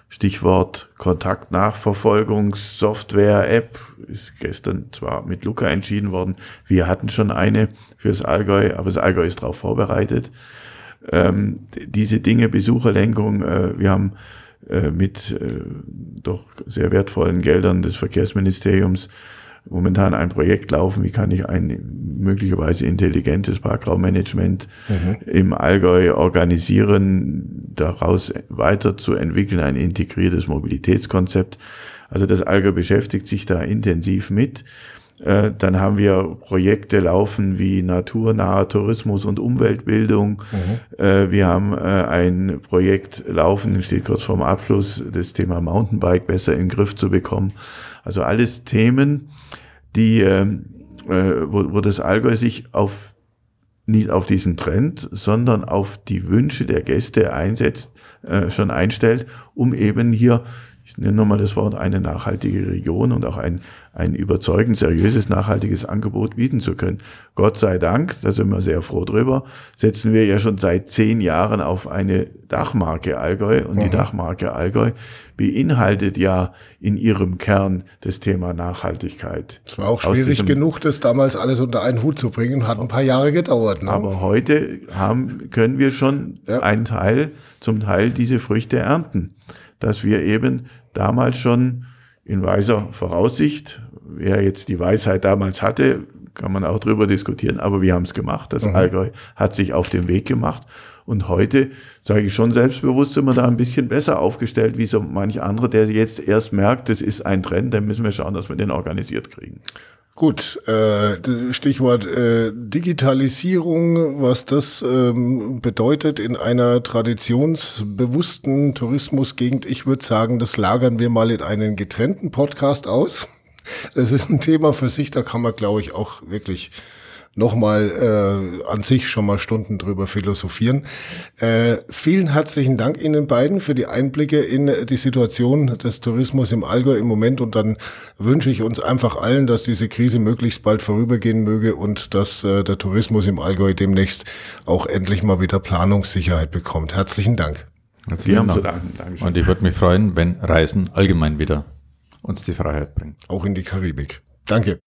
Stichwort Kontaktnachverfolgungssoftware, App, ist gestern zwar mit Luca entschieden worden, wir hatten schon eine fürs Allgäu, aber das Allgäu ist darauf vorbereitet. Ähm, diese Dinge, Besucherlenkung, äh, wir haben äh, mit äh, doch sehr wertvollen Geldern des Verkehrsministeriums momentan ein Projekt laufen, wie kann ich ein möglicherweise intelligentes Parkraummanagement mhm. im Allgäu organisieren, daraus weiterzuentwickeln, ein integriertes Mobilitätskonzept. Also das Allgäu beschäftigt sich da intensiv mit. Äh, dann haben wir Projekte laufen wie naturnaher Tourismus und Umweltbildung. Mhm. Äh, wir haben äh, ein Projekt laufen, steht kurz vorm Abschluss, das Thema Mountainbike besser in den Griff zu bekommen. Also alles Themen, die, ähm, wo, wo das Allgäu sich auf nicht auf diesen Trend, sondern auf die Wünsche der Gäste einsetzt, äh, schon einstellt, um eben hier ich nenne nochmal das Wort, eine nachhaltige Region und auch ein, ein überzeugend seriöses, nachhaltiges Angebot bieten zu können. Gott sei Dank, da sind wir sehr froh drüber, setzen wir ja schon seit zehn Jahren auf eine Dachmarke Allgäu und mhm. die Dachmarke Allgäu beinhaltet ja in ihrem Kern das Thema Nachhaltigkeit. Es war auch schwierig genug, das damals alles unter einen Hut zu bringen, hat ein paar Jahre gedauert. Ne? Aber heute haben, können wir schon ja. einen Teil, zum Teil diese Früchte ernten dass wir eben damals schon in weiser Voraussicht, wer jetzt die Weisheit damals hatte, kann man auch drüber diskutieren, aber wir haben es gemacht. Das mhm. Allgäu hat sich auf den Weg gemacht. Und heute, sage ich schon selbstbewusst, sind wir da ein bisschen besser aufgestellt, wie so manch andere, der jetzt erst merkt, das ist ein Trend, dann müssen wir schauen, dass wir den organisiert kriegen. Gut, äh, Stichwort äh, Digitalisierung, was das ähm, bedeutet in einer traditionsbewussten Tourismusgegend. Ich würde sagen, das lagern wir mal in einen getrennten Podcast aus. Das ist ein Thema für sich, da kann man, glaube ich, auch wirklich nochmal äh, an sich schon mal Stunden drüber philosophieren. Äh, vielen herzlichen Dank Ihnen beiden für die Einblicke in die Situation des Tourismus im Allgäu im Moment und dann wünsche ich uns einfach allen, dass diese Krise möglichst bald vorübergehen möge und dass äh, der Tourismus im Allgäu demnächst auch endlich mal wieder Planungssicherheit bekommt. Herzlichen Dank. Herzlichen Dank. Dankeschön. Und ich würde mich freuen, wenn Reisen allgemein wieder uns die Freiheit bringt. Auch in die Karibik. Danke.